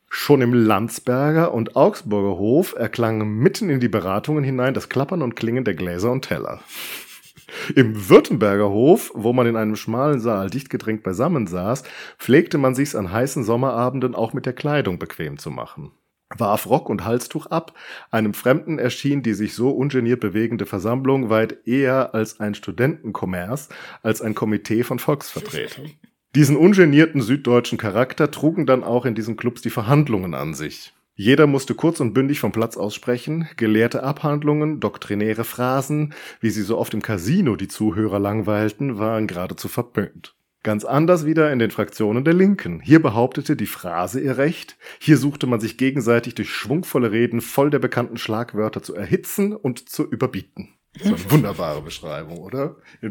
Schon im Landsberger und Augsburger Hof erklang mitten in die Beratungen hinein das Klappern und Klingen der Gläser und Teller. Im Württemberger Hof, wo man in einem schmalen Saal dicht gedrängt beisammen saß, pflegte man sich's an heißen Sommerabenden auch mit der Kleidung bequem zu machen warf Rock und Halstuch ab. Einem Fremden erschien die sich so ungeniert bewegende Versammlung weit eher als ein Studentenkommers, als ein Komitee von Volksvertretern. Diesen ungenierten süddeutschen Charakter trugen dann auch in diesen Clubs die Verhandlungen an sich. Jeder musste kurz und bündig vom Platz aussprechen, gelehrte Abhandlungen, doktrinäre Phrasen, wie sie so oft im Casino die Zuhörer langweilten, waren geradezu verpönt. Ganz anders wieder in den Fraktionen der Linken. Hier behauptete die Phrase ihr Recht. Hier suchte man sich gegenseitig durch schwungvolle Reden voll der bekannten Schlagwörter zu erhitzen und zu überbieten. Das war eine wunderbare Beschreibung, oder?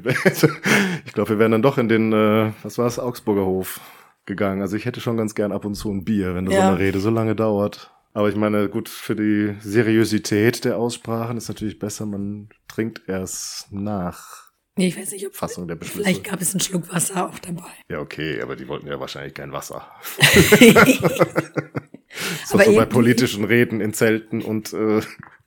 Ich glaube, wir wären dann doch in den, äh, was war es, Augsburger Hof gegangen. Also ich hätte schon ganz gern ab und zu ein Bier, wenn ja. so eine Rede so lange dauert. Aber ich meine, gut, für die Seriosität der Aussprachen ist natürlich besser, man trinkt erst nach. Nee, ich weiß nicht, ob Fassung der Beschlüsse. Vielleicht gab es einen Schluck Wasser auch dabei. Ja, okay, aber die wollten ja wahrscheinlich kein Wasser. so, so bei politischen Reden in Zelten und äh,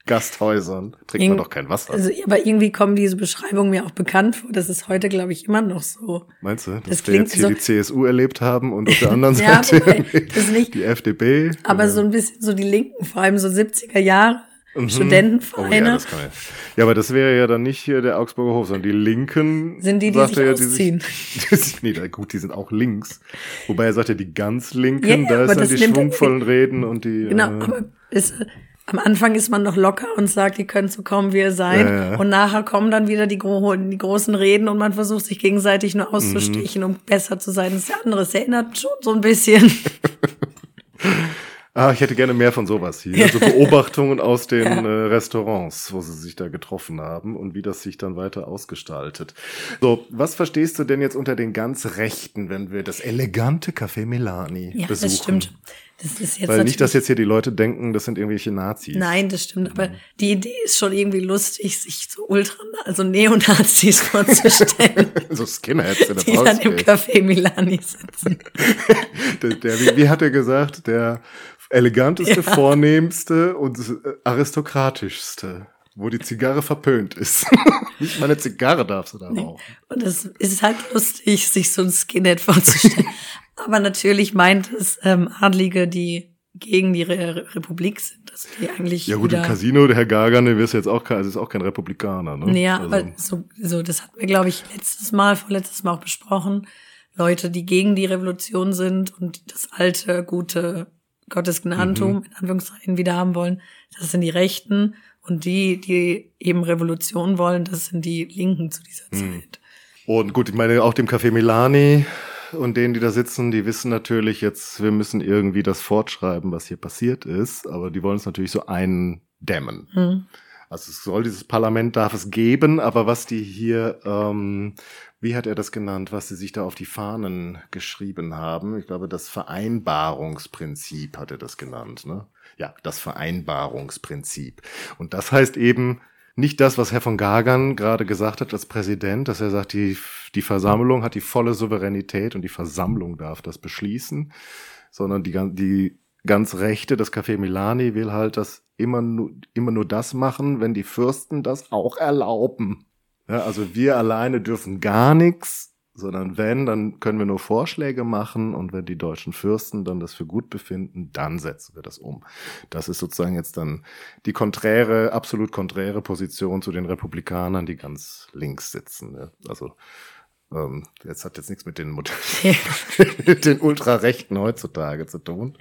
Gasthäusern trinkt man doch kein Wasser. Also, aber irgendwie kommen diese Beschreibungen mir auch bekannt vor. Das ist heute, glaube ich, immer noch so. Meinst du, dass das wir jetzt hier so die CSU erlebt haben und auf der anderen Seite ja, die, die FDP? Aber so ein bisschen so die Linken, vor allem so 70er Jahre Mhm. Studentenvereine. Oh, ja, ja, aber das wäre ja dann nicht hier der Augsburger Hof, sondern die Linken. Sind die, die sich ja, ausziehen? Die sich, nee, gut, die sind auch links. Wobei er sagt ja, die ganz Linken, ja, da ist dann die schwungvollen Reden und die. Genau, äh, aber ist, am Anfang ist man noch locker und sagt, ihr könnt so kommen, wie ihr seid. Ja, ja. Und nachher kommen dann wieder die, die, großen Reden und man versucht sich gegenseitig nur auszustechen, mhm. um besser zu sein. Das ist ja anderes. Erinnert schon so ein bisschen. Ah, ich hätte gerne mehr von sowas hier. Also Beobachtungen aus den ja. äh, Restaurants, wo sie sich da getroffen haben und wie das sich dann weiter ausgestaltet. So, was verstehst du denn jetzt unter den ganz Rechten, wenn wir das elegante Café Milani ja, besuchen? Das stimmt. Das ist jetzt Weil nicht, dass jetzt hier die Leute denken, das sind irgendwelche Nazis. Nein, das stimmt. Aber die Idee ist schon irgendwie lustig, sich so ultra, also Neonazis vorzustellen. so Skinheads in der Die dann im Café Milani sitzen. der, der, wie, wie hat er gesagt? Der eleganteste, ja. vornehmste und äh, aristokratischste, wo die Zigarre verpönt ist. Nicht meine Zigarre darfst du da nee. rauchen. Und es ist halt lustig, sich so ein Skinhead vorzustellen. Aber natürlich meint es ähm, Adlige, die gegen die Re Republik sind. Also die eigentlich ja gut, im Casino, der Herr Gagan, der ist jetzt auch kein, also ist auch kein Republikaner. Ne? Ja, also. aber so, so, das hatten wir, glaube ich, letztes Mal, vorletztes Mal auch besprochen. Leute, die gegen die Revolution sind und das alte, gute Gottesgnadentum mhm. in Anführungszeichen wieder haben wollen, das sind die Rechten. Und die, die eben Revolution wollen, das sind die Linken zu dieser mhm. Zeit. Und gut, ich meine, auch dem Café Milani und denen, die da sitzen, die wissen natürlich jetzt, wir müssen irgendwie das fortschreiben, was hier passiert ist, aber die wollen es natürlich so eindämmen. Mhm. Also es soll dieses Parlament darf es geben, aber was die hier, ähm, wie hat er das genannt, was sie sich da auf die Fahnen geschrieben haben? Ich glaube, das Vereinbarungsprinzip hat er das genannt. Ne? Ja, das Vereinbarungsprinzip. Und das heißt eben, nicht das, was Herr von Gagern gerade gesagt hat als Präsident, dass er sagt, die, die Versammlung hat die volle Souveränität und die Versammlung darf das beschließen, sondern die, die ganz Rechte, das Café Milani will halt das immer nur, immer nur das machen, wenn die Fürsten das auch erlauben. Ja, also wir alleine dürfen gar nichts, sondern wenn, dann können wir nur Vorschläge machen und wenn die deutschen Fürsten dann das für gut befinden, dann setzen wir das um. Das ist sozusagen jetzt dann die konträre, absolut konträre Position zu den Republikanern, die ganz links sitzen. Also ähm, jetzt hat jetzt nichts mit den, mit den Ultrarechten heutzutage zu tun.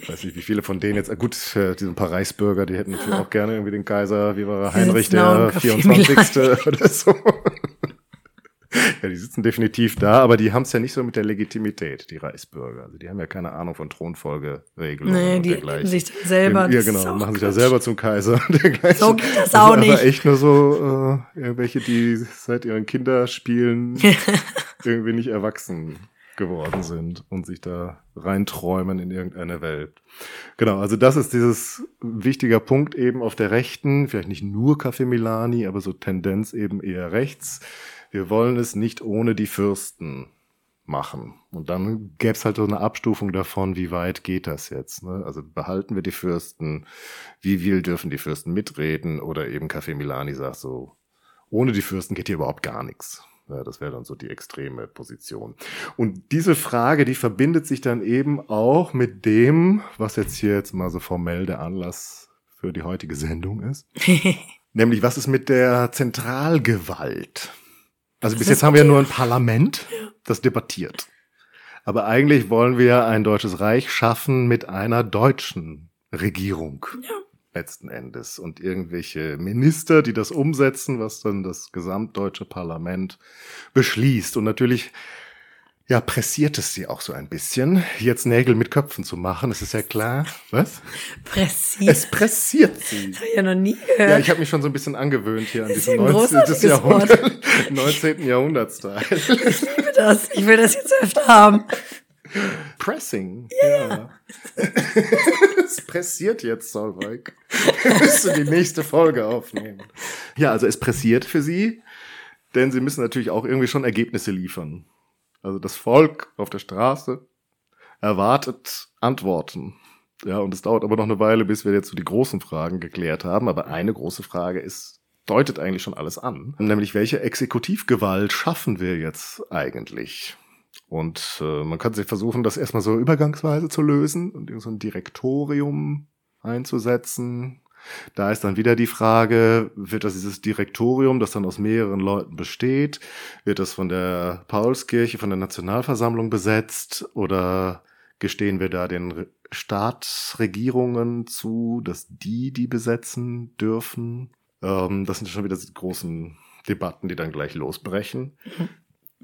Ich weiß nicht, wie viele von denen jetzt, gut, äh, diese paar Reichsbürger, die hätten natürlich auch gerne irgendwie den Kaiser, wie war Heinrich der 24. oder so. Ja, die sitzen definitiv da, aber die haben es ja nicht so mit der Legitimität, die Reichsbürger. Also die haben ja keine Ahnung von Thronfolgeregelungen. Nee, die nehmen sich selber. Ja, genau, machen sich ja selber zum Kaiser. So geht das auch nicht. Aber echt nur so äh, irgendwelche, die seit ihren Kinderspielen irgendwie nicht erwachsen geworden sind und sich da reinträumen in irgendeine Welt. Genau, also das ist dieses wichtiger Punkt eben auf der Rechten, vielleicht nicht nur Café Milani, aber so Tendenz eben eher rechts wir wollen es nicht ohne die Fürsten machen. Und dann gäbe es halt so eine Abstufung davon, wie weit geht das jetzt. Ne? Also behalten wir die Fürsten, wie viel dürfen die Fürsten mitreden oder eben Café Milani sagt so, ohne die Fürsten geht hier überhaupt gar nichts. Ja, das wäre dann so die extreme Position. Und diese Frage, die verbindet sich dann eben auch mit dem, was jetzt hier jetzt mal so formell der Anlass für die heutige Sendung ist. Nämlich, was ist mit der Zentralgewalt? Also bis jetzt haben wir ja nur ein Parlament, das debattiert. Aber eigentlich wollen wir ein deutsches Reich schaffen mit einer deutschen Regierung. Ja. Letzten Endes. Und irgendwelche Minister, die das umsetzen, was dann das gesamtdeutsche Parlament beschließt. Und natürlich ja, pressiert es sie auch so ein bisschen, jetzt Nägel mit Köpfen zu machen, das ist ja klar. Was? Pressiert? Es pressiert sie. Das habe ich ja noch nie gehört. Ja, ich habe mich schon so ein bisschen angewöhnt hier an diesen 19. Jahrhundert, 19. Jahrhundertstyle. Ich liebe das. Ich will das jetzt öfter haben. Pressing. Yeah. Ja. es pressiert jetzt, Solveig. Müsst du die nächste Folge aufnehmen. Ja, also es pressiert für sie, denn sie müssen natürlich auch irgendwie schon Ergebnisse liefern. Also das Volk auf der Straße erwartet Antworten. Ja, und es dauert aber noch eine Weile, bis wir jetzt so die großen Fragen geklärt haben. Aber eine große Frage ist, deutet eigentlich schon alles an. Nämlich, welche Exekutivgewalt schaffen wir jetzt eigentlich? Und äh, man kann sich versuchen, das erstmal so übergangsweise zu lösen und so ein Direktorium einzusetzen, da ist dann wieder die Frage, wird das dieses Direktorium, das dann aus mehreren Leuten besteht, wird das von der Paulskirche, von der Nationalversammlung besetzt oder gestehen wir da den Staatsregierungen zu, dass die die besetzen dürfen? Ähm, das sind schon wieder die großen Debatten, die dann gleich losbrechen.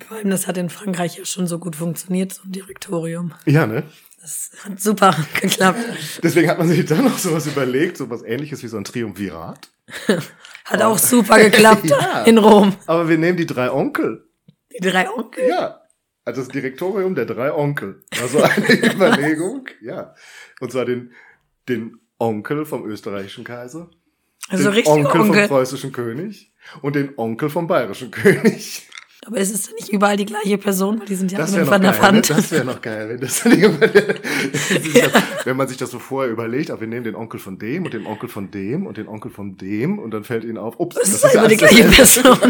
Vor allem, das hat in Frankreich ja schon so gut funktioniert, so ein Direktorium. Ja, ne? Das hat super geklappt. Deswegen hat man sich dann noch sowas überlegt, sowas ähnliches wie so ein Triumvirat. hat auch super geklappt ja, in Rom. Aber wir nehmen die drei Onkel. Die drei Onkel? Ja. Also das Direktorium der drei Onkel. Also eine Überlegung, ja. Und zwar den, den Onkel vom österreichischen Kaiser. Also den Onkel, Onkel vom preußischen König und den Onkel vom bayerischen König. Aber ist es nicht überall die gleiche Person? Weil die sind ja das alle von der Wand. Ne? Das wäre noch geil, wenn das irgendwann, ja. wenn man sich das so vorher überlegt, aber wir nehmen den Onkel von dem und den Onkel von dem und den Onkel von dem und dann fällt ihnen auf, ups, das, das ist immer die gleiche Person.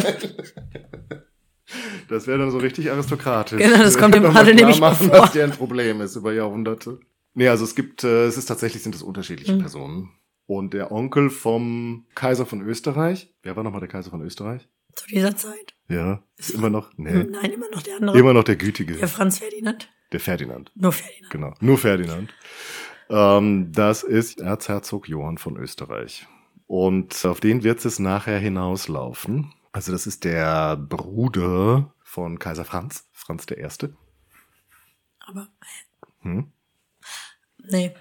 Das wäre dann so richtig aristokratisch. Genau, das kommt dem alle nämlich machen, vor. was dir ein Problem ist über Jahrhunderte. Nee, also es gibt, äh, es ist tatsächlich, sind es unterschiedliche mhm. Personen. Und der Onkel vom Kaiser von Österreich, wer war nochmal der Kaiser von Österreich? Zu dieser Zeit? Ja, ist immer noch, nee. Nein, immer noch der andere. Immer noch der Gütige. Der Franz Ferdinand. Der Ferdinand. Nur Ferdinand. Genau, nur Ferdinand. Ähm, das ist Erzherzog Johann von Österreich. Und auf den wird es nachher hinauslaufen. Also das ist der Bruder von Kaiser Franz, Franz der Erste. Aber, hm? nee.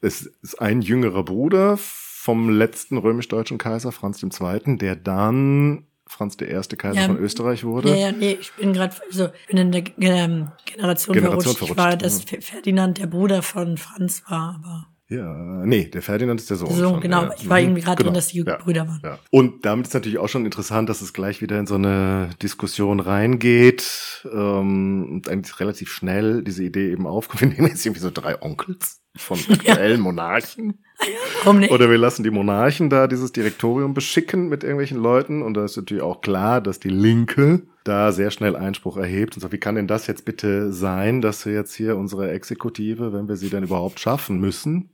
Es ist ein jüngerer Bruder vom letzten römisch-deutschen Kaiser Franz II., der dann Franz der erste Kaiser ja, von Österreich wurde. Ja, ja, nee, ich bin gerade, also bin in der ähm, Generation, Generation verrutscht. verrutscht. Ich war, dass Ferdinand der Bruder von Franz war, aber ja, nee, der Ferdinand ist der Sohn. So, genau. Ja. Ich war irgendwie gerade genau. drin, dass die ja. Brüder waren. Ja. Und damit ist natürlich auch schon interessant, dass es gleich wieder in so eine Diskussion reingeht ähm, und eigentlich relativ schnell diese Idee eben aufkommt. Wir nehmen jetzt irgendwie so drei Onkels von aktuellen Monarchen. Ah warum nicht? Oder wir lassen die Monarchen da dieses Direktorium beschicken mit irgendwelchen Leuten. Und da ist natürlich auch klar, dass die Linke da sehr schnell Einspruch erhebt und sagt, wie kann denn das jetzt bitte sein, dass wir jetzt hier unsere Exekutive, wenn wir sie denn überhaupt schaffen müssen,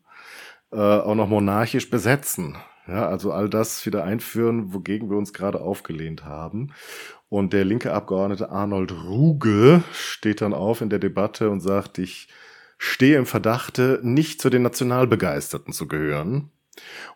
äh, auch noch monarchisch besetzen. Ja, also all das wieder einführen, wogegen wir uns gerade aufgelehnt haben. Und der linke Abgeordnete Arnold Ruge steht dann auf in der Debatte und sagt, ich stehe im Verdachte, nicht zu den Nationalbegeisterten zu gehören.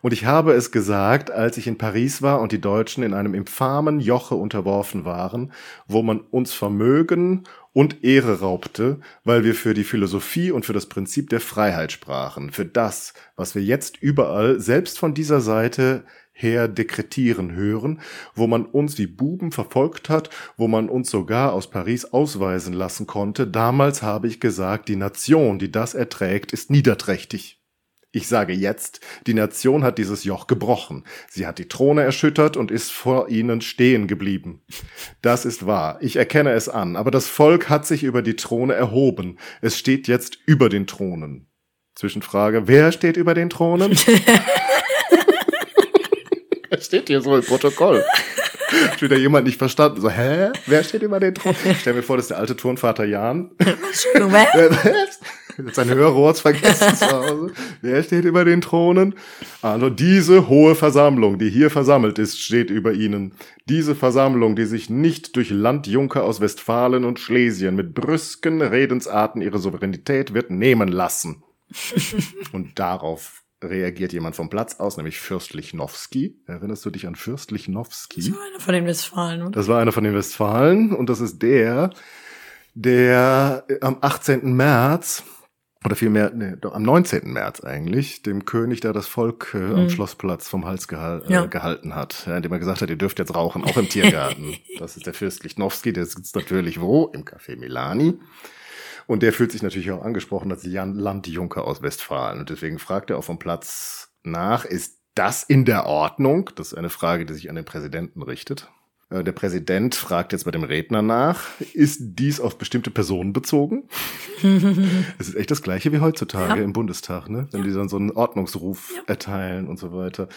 Und ich habe es gesagt, als ich in Paris war und die Deutschen in einem infamen Joche unterworfen waren, wo man uns Vermögen und Ehre raubte, weil wir für die Philosophie und für das Prinzip der Freiheit sprachen, für das, was wir jetzt überall, selbst von dieser Seite her dekretieren hören, wo man uns wie Buben verfolgt hat, wo man uns sogar aus Paris ausweisen lassen konnte, damals habe ich gesagt, die Nation, die das erträgt, ist niederträchtig. Ich sage jetzt, die Nation hat dieses Joch gebrochen. Sie hat die Throne erschüttert und ist vor ihnen stehen geblieben. Das ist wahr. Ich erkenne es an. Aber das Volk hat sich über die Throne erhoben. Es steht jetzt über den Thronen. Zwischenfrage. Wer steht über den Thronen? Das steht hier so im Protokoll. Hat wieder jemand nicht verstanden. So, hä? Wer steht über den Thron? stell mir vor, das ist der alte Turnvater Jan. Entschuldigung, was? Jetzt sein Hörrohr vergessen zu Hause. Wer steht über den Thronen? Also diese hohe Versammlung, die hier versammelt ist, steht über ihnen. Diese Versammlung, die sich nicht durch Landjunker aus Westfalen und Schlesien mit brüsken Redensarten ihre Souveränität wird nehmen lassen. und darauf reagiert jemand vom Platz aus, nämlich Fürst Lichnowsky. Erinnerst du dich an Fürst Lichnowsky? Das war einer von den Westfalen. Oder? Das war einer von den Westfalen und das ist der, der am 18. März oder vielmehr nee, doch, am 19. März eigentlich, dem König da das Volk äh, mhm. am Schlossplatz vom Hals gehal äh, ja. gehalten hat, ja, indem er gesagt hat, ihr dürft jetzt rauchen, auch im Tiergarten. das ist der Fürst Lichnowsky, der sitzt natürlich wo? Im Café Milani. Und der fühlt sich natürlich auch angesprochen als Jan Landjunker aus Westfalen. Und deswegen fragt er auch vom Platz nach, ist das in der Ordnung? Das ist eine Frage, die sich an den Präsidenten richtet. Äh, der Präsident fragt jetzt bei dem Redner nach, ist dies auf bestimmte Personen bezogen? es ist echt das gleiche wie heutzutage ja. im Bundestag, ne? wenn ja. die dann so einen Ordnungsruf ja. erteilen und so weiter.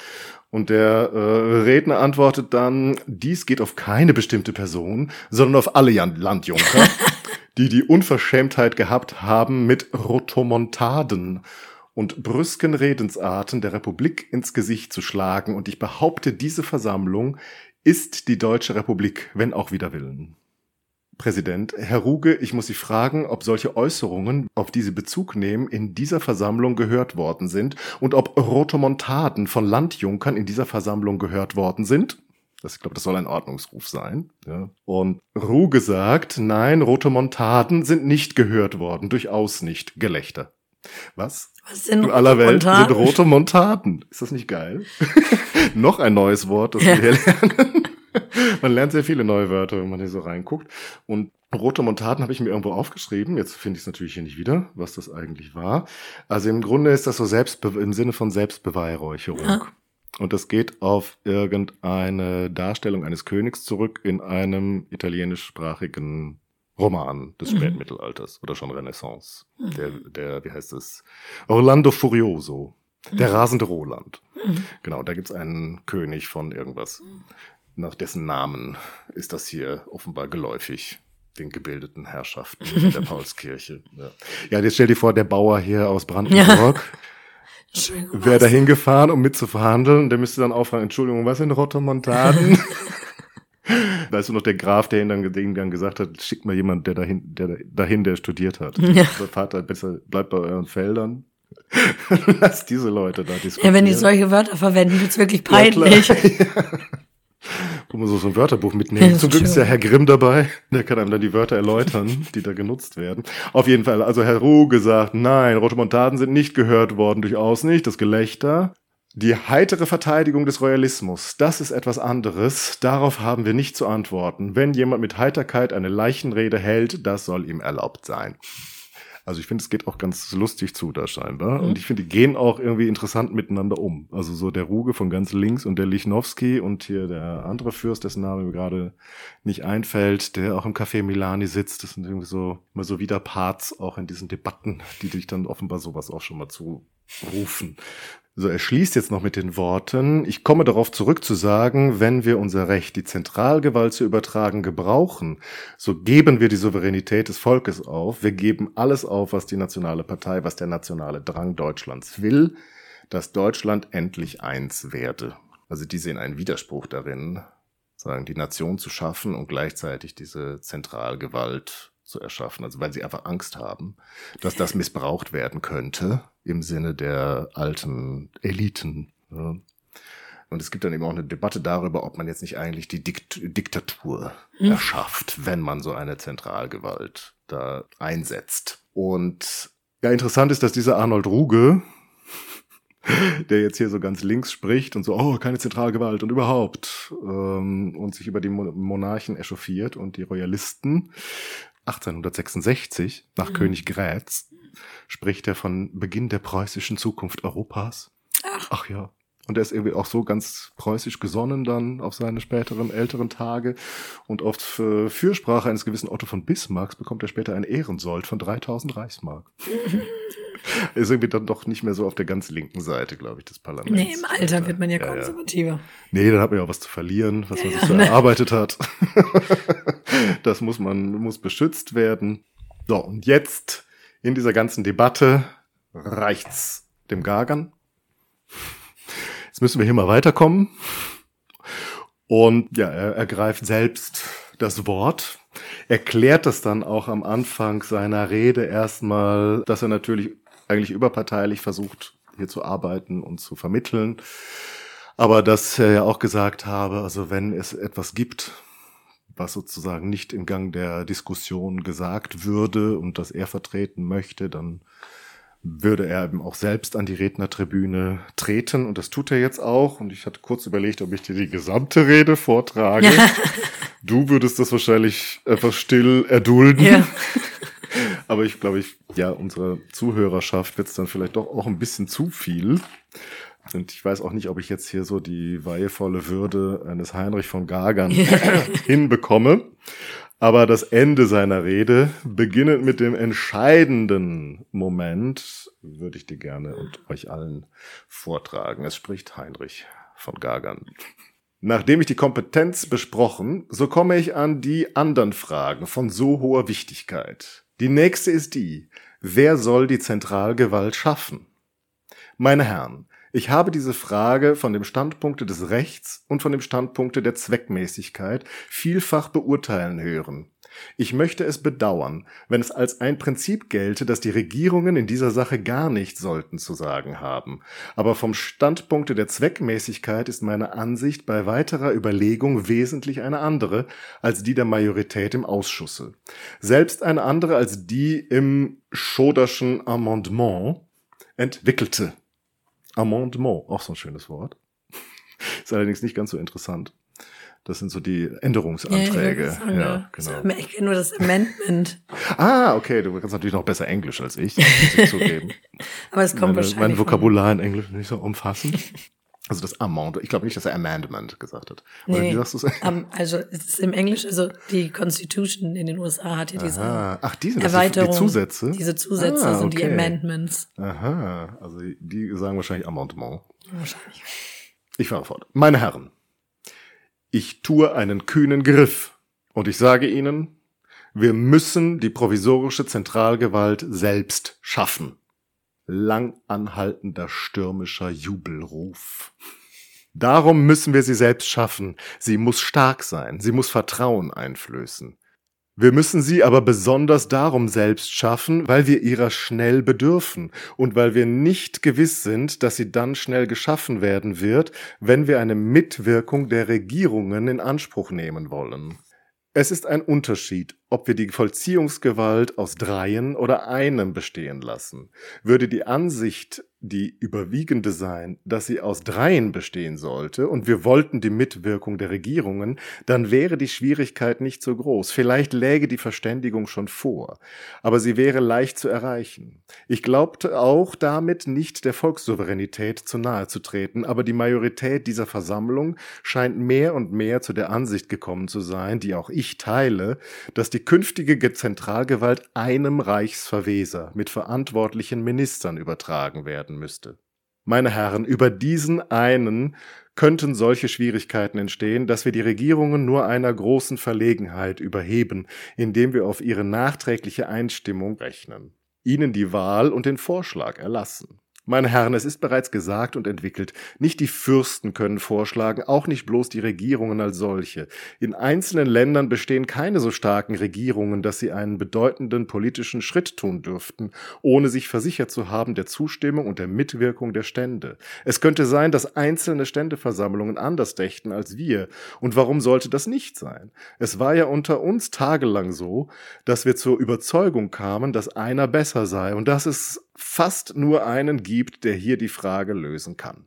Und der äh, Redner antwortet dann, dies geht auf keine bestimmte Person, sondern auf alle Landjunker, die die Unverschämtheit gehabt haben, mit Rotomontaden und brüsken Redensarten der Republik ins Gesicht zu schlagen. Und ich behaupte, diese Versammlung ist die Deutsche Republik, wenn auch wider Willen. Präsident, Herr Ruge, ich muss Sie fragen, ob solche Äußerungen, auf die Sie Bezug nehmen, in dieser Versammlung gehört worden sind und ob Rotomontaden von Landjunkern in dieser Versammlung gehört worden sind. Das, ich glaube, das soll ein Ordnungsruf sein. Ja. Und Ruge sagt, nein, Rotomontaden sind nicht gehört worden, durchaus nicht. Gelächter. Was? Was sind In aller Welt sind rote Montaten. Ist das nicht geil? Noch ein neues Wort, das ja. wir hier lernen. man lernt sehr viele neue Wörter, wenn man hier so reinguckt. Und rote Montaten habe ich mir irgendwo aufgeschrieben. Jetzt finde ich es natürlich hier nicht wieder, was das eigentlich war. Also im Grunde ist das so Selbstbe im Sinne von Selbstbeweihräucherung. Ja. Und das geht auf irgendeine Darstellung eines Königs zurück in einem italienischsprachigen Roman des mhm. Spätmittelalters oder schon Renaissance. Mhm. Der, der, wie heißt es? Orlando Furioso. Der mhm. rasende Roland. Mhm. Genau, da gibt's einen König von irgendwas. Nach dessen Namen ist das hier offenbar geläufig. den gebildeten Herrschaften der Paulskirche. Ja. ja, jetzt stell dir vor, der Bauer hier aus Brandenburg. Ja. Wäre da hingefahren, um mitzuverhandeln, der müsste dann auch fragen, Entschuldigung, was sind Rotomontaden? Weißt du noch, der Graf, der ihn dann, der ihn dann gesagt hat, schickt mal jemand, der dahin, der dahin, der studiert hat. Ja. Der Vater besser bleibt bei euren Feldern. Lass diese Leute da diskutieren. Ja, wenn die solche Wörter verwenden, wird's wirklich peinlich. Ja, Wo man so, so ein Wörterbuch mitnehmen. Ja, Zum Glück ist ja Herr Grimm dabei. Der kann einem dann die Wörter erläutern, die da genutzt werden. Auf jeden Fall, also Herr Ruh gesagt, nein, Rotomontaden sind nicht gehört worden, durchaus nicht. Das Gelächter. Die heitere Verteidigung des Royalismus, das ist etwas anderes. Darauf haben wir nicht zu antworten. Wenn jemand mit Heiterkeit eine Leichenrede hält, das soll ihm erlaubt sein. Also ich finde, es geht auch ganz lustig zu da scheinbar. Mhm. Und ich finde, die gehen auch irgendwie interessant miteinander um. Also so der Ruge von ganz links und der Lichnowsky und hier der andere Fürst, dessen Name mir gerade nicht einfällt, der auch im Café Milani sitzt. Das sind irgendwie so immer so wieder Parts auch in diesen Debatten, die dich dann offenbar sowas auch schon mal zurufen. So, er schließt jetzt noch mit den Worten, ich komme darauf zurück zu sagen, wenn wir unser Recht, die Zentralgewalt zu übertragen, gebrauchen, so geben wir die Souveränität des Volkes auf, wir geben alles auf, was die nationale Partei, was der nationale Drang Deutschlands will, dass Deutschland endlich eins werde. Also die sehen einen Widerspruch darin, sagen, die Nation zu schaffen und gleichzeitig diese Zentralgewalt zu erschaffen. Also weil sie einfach Angst haben, dass das missbraucht werden könnte im Sinne der alten Eliten. Ja. Und es gibt dann eben auch eine Debatte darüber, ob man jetzt nicht eigentlich die Dikt Diktatur mhm. erschafft, wenn man so eine Zentralgewalt da einsetzt. Und ja, interessant ist, dass dieser Arnold Ruge, der jetzt hier so ganz links spricht und so, oh, keine Zentralgewalt und überhaupt, ähm, und sich über die Monarchen echauffiert und die Royalisten, 1866 nach mhm. König Grätz spricht er von Beginn der preußischen Zukunft Europas. Ach. Ach ja. Und er ist irgendwie auch so ganz preußisch gesonnen dann auf seine späteren, älteren Tage. Und auf Fürsprache eines gewissen Otto von Bismarcks bekommt er später ein Ehrensold von 3000 Reichsmark. ist irgendwie dann doch nicht mehr so auf der ganz linken Seite, glaube ich, des Parlaments. Nee, im Alter wird man ja, ja konservativer. Ja. Nee, dann hat man ja auch was zu verlieren, was man sich so ne. erarbeitet hat. das muss man, muss beschützt werden. So, und jetzt in dieser ganzen Debatte reicht's dem Gagern. Jetzt müssen wir hier mal weiterkommen. Und ja, er ergreift selbst das Wort, erklärt es dann auch am Anfang seiner Rede erstmal, dass er natürlich eigentlich überparteilich versucht, hier zu arbeiten und zu vermitteln. Aber dass er ja auch gesagt habe, also wenn es etwas gibt, was sozusagen nicht im Gang der Diskussion gesagt würde und das er vertreten möchte, dann würde er eben auch selbst an die Rednertribüne treten und das tut er jetzt auch. Und ich hatte kurz überlegt, ob ich dir die gesamte Rede vortrage. Ja. Du würdest das wahrscheinlich einfach still erdulden. Ja. Aber ich glaube, ich, ja, unserer Zuhörerschaft wird es dann vielleicht doch auch ein bisschen zu viel. Und ich weiß auch nicht, ob ich jetzt hier so die weihevolle Würde eines Heinrich von Gagern hinbekomme. Aber das Ende seiner Rede, beginnend mit dem entscheidenden Moment, würde ich dir gerne und euch allen vortragen. Es spricht Heinrich von Gagern. Nachdem ich die Kompetenz besprochen, so komme ich an die anderen Fragen von so hoher Wichtigkeit. Die nächste ist die, wer soll die Zentralgewalt schaffen? Meine Herren, ich habe diese Frage von dem Standpunkte des Rechts und von dem Standpunkte der Zweckmäßigkeit vielfach beurteilen hören. Ich möchte es bedauern, wenn es als ein Prinzip gelte, dass die Regierungen in dieser Sache gar nicht sollten zu sagen haben. Aber vom Standpunkte der Zweckmäßigkeit ist meine Ansicht bei weiterer Überlegung wesentlich eine andere als die der Majorität im Ausschusse. Selbst eine andere als die im Schoderschen Amendement entwickelte. Amendement, auch so ein schönes Wort. Ist allerdings nicht ganz so interessant. Das sind so die Änderungsanträge. Ja, ja, genau. Ich kenne nur das Amendment. ah, okay, du kannst natürlich noch besser Englisch als ich, muss ich zugeben. Aber es kommt Meine, wahrscheinlich. Mein Vokabular in Englisch nicht so umfassend. Also das Amendment. Ich glaube nicht, dass er Amendment gesagt hat. Oder nee, wie sagst du um, also es ist im Englisch, also die Constitution in den USA hat ja diese Aha. Ach, diese Erweiterung, die Zusätze. Diese Zusätze ah, sind die Amendments. Aha, also die sagen wahrscheinlich Amendement. Wahrscheinlich. Ich fahre fort. Meine Herren, ich tue einen kühnen Griff und ich sage Ihnen, Wir müssen die provisorische Zentralgewalt selbst schaffen. Lang anhaltender stürmischer Jubelruf. Darum müssen wir sie selbst schaffen. Sie muss stark sein, sie muss Vertrauen einflößen. Wir müssen sie aber besonders darum selbst schaffen, weil wir ihrer schnell bedürfen und weil wir nicht gewiss sind, dass sie dann schnell geschaffen werden wird, wenn wir eine Mitwirkung der Regierungen in Anspruch nehmen wollen. Es ist ein Unterschied, ob wir die Vollziehungsgewalt aus dreien oder einem bestehen lassen. Würde die Ansicht die überwiegende sein, dass sie aus dreien bestehen sollte und wir wollten die Mitwirkung der Regierungen, dann wäre die Schwierigkeit nicht so groß. Vielleicht läge die Verständigung schon vor, aber sie wäre leicht zu erreichen. Ich glaubte auch damit nicht der Volkssouveränität zu nahe zu treten, aber die Majorität dieser Versammlung scheint mehr und mehr zu der Ansicht gekommen zu sein, die auch ich teile, dass die künftige Zentralgewalt einem Reichsverweser mit verantwortlichen Ministern übertragen werden müsste. Meine Herren, über diesen einen könnten solche Schwierigkeiten entstehen, dass wir die Regierungen nur einer großen Verlegenheit überheben, indem wir auf ihre nachträgliche Einstimmung rechnen, ihnen die Wahl und den Vorschlag erlassen. Meine Herren, es ist bereits gesagt und entwickelt, nicht die Fürsten können vorschlagen, auch nicht bloß die Regierungen als solche. In einzelnen Ländern bestehen keine so starken Regierungen, dass sie einen bedeutenden politischen Schritt tun dürften, ohne sich versichert zu haben der Zustimmung und der Mitwirkung der Stände. Es könnte sein, dass einzelne Ständeversammlungen anders dächten als wir. Und warum sollte das nicht sein? Es war ja unter uns tagelang so, dass wir zur Überzeugung kamen, dass einer besser sei und dass es fast nur einen gibt, der hier die Frage lösen kann.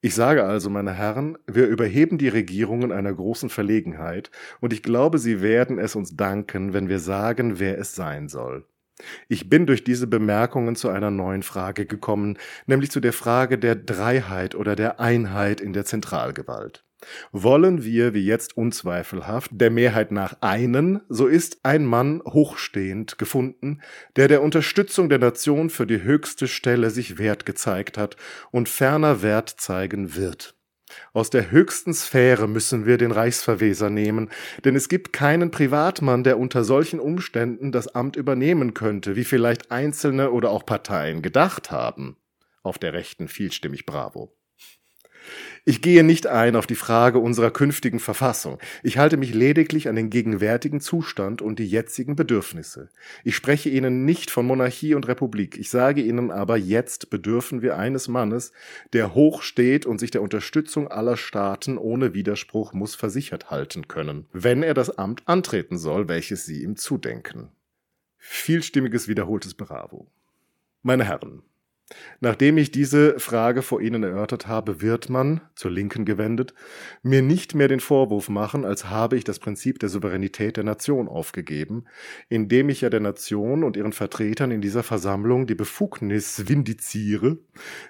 Ich sage also, meine Herren, wir überheben die Regierungen einer großen Verlegenheit, und ich glaube, sie werden es uns danken, wenn wir sagen, wer es sein soll. Ich bin durch diese Bemerkungen zu einer neuen Frage gekommen, nämlich zu der Frage der Dreiheit oder der Einheit in der Zentralgewalt. Wollen wir, wie jetzt unzweifelhaft, der Mehrheit nach einen, so ist ein Mann hochstehend gefunden, der der Unterstützung der Nation für die höchste Stelle sich wert gezeigt hat und ferner Wert zeigen wird. Aus der höchsten Sphäre müssen wir den Reichsverweser nehmen, denn es gibt keinen Privatmann, der unter solchen Umständen das Amt übernehmen könnte, wie vielleicht Einzelne oder auch Parteien gedacht haben. Auf der Rechten vielstimmig Bravo. Ich gehe nicht ein auf die Frage unserer künftigen Verfassung. Ich halte mich lediglich an den gegenwärtigen Zustand und die jetzigen Bedürfnisse. Ich spreche Ihnen nicht von Monarchie und Republik. Ich sage Ihnen aber, jetzt bedürfen wir eines Mannes, der hoch steht und sich der Unterstützung aller Staaten ohne Widerspruch muss versichert halten können, wenn er das Amt antreten soll, welches Sie ihm zudenken. Vielstimmiges wiederholtes Bravo. Meine Herren, Nachdem ich diese Frage vor Ihnen erörtert habe, wird man, zur Linken gewendet, mir nicht mehr den Vorwurf machen, als habe ich das Prinzip der Souveränität der Nation aufgegeben, indem ich ja der Nation und ihren Vertretern in dieser Versammlung die Befugnis vindiziere,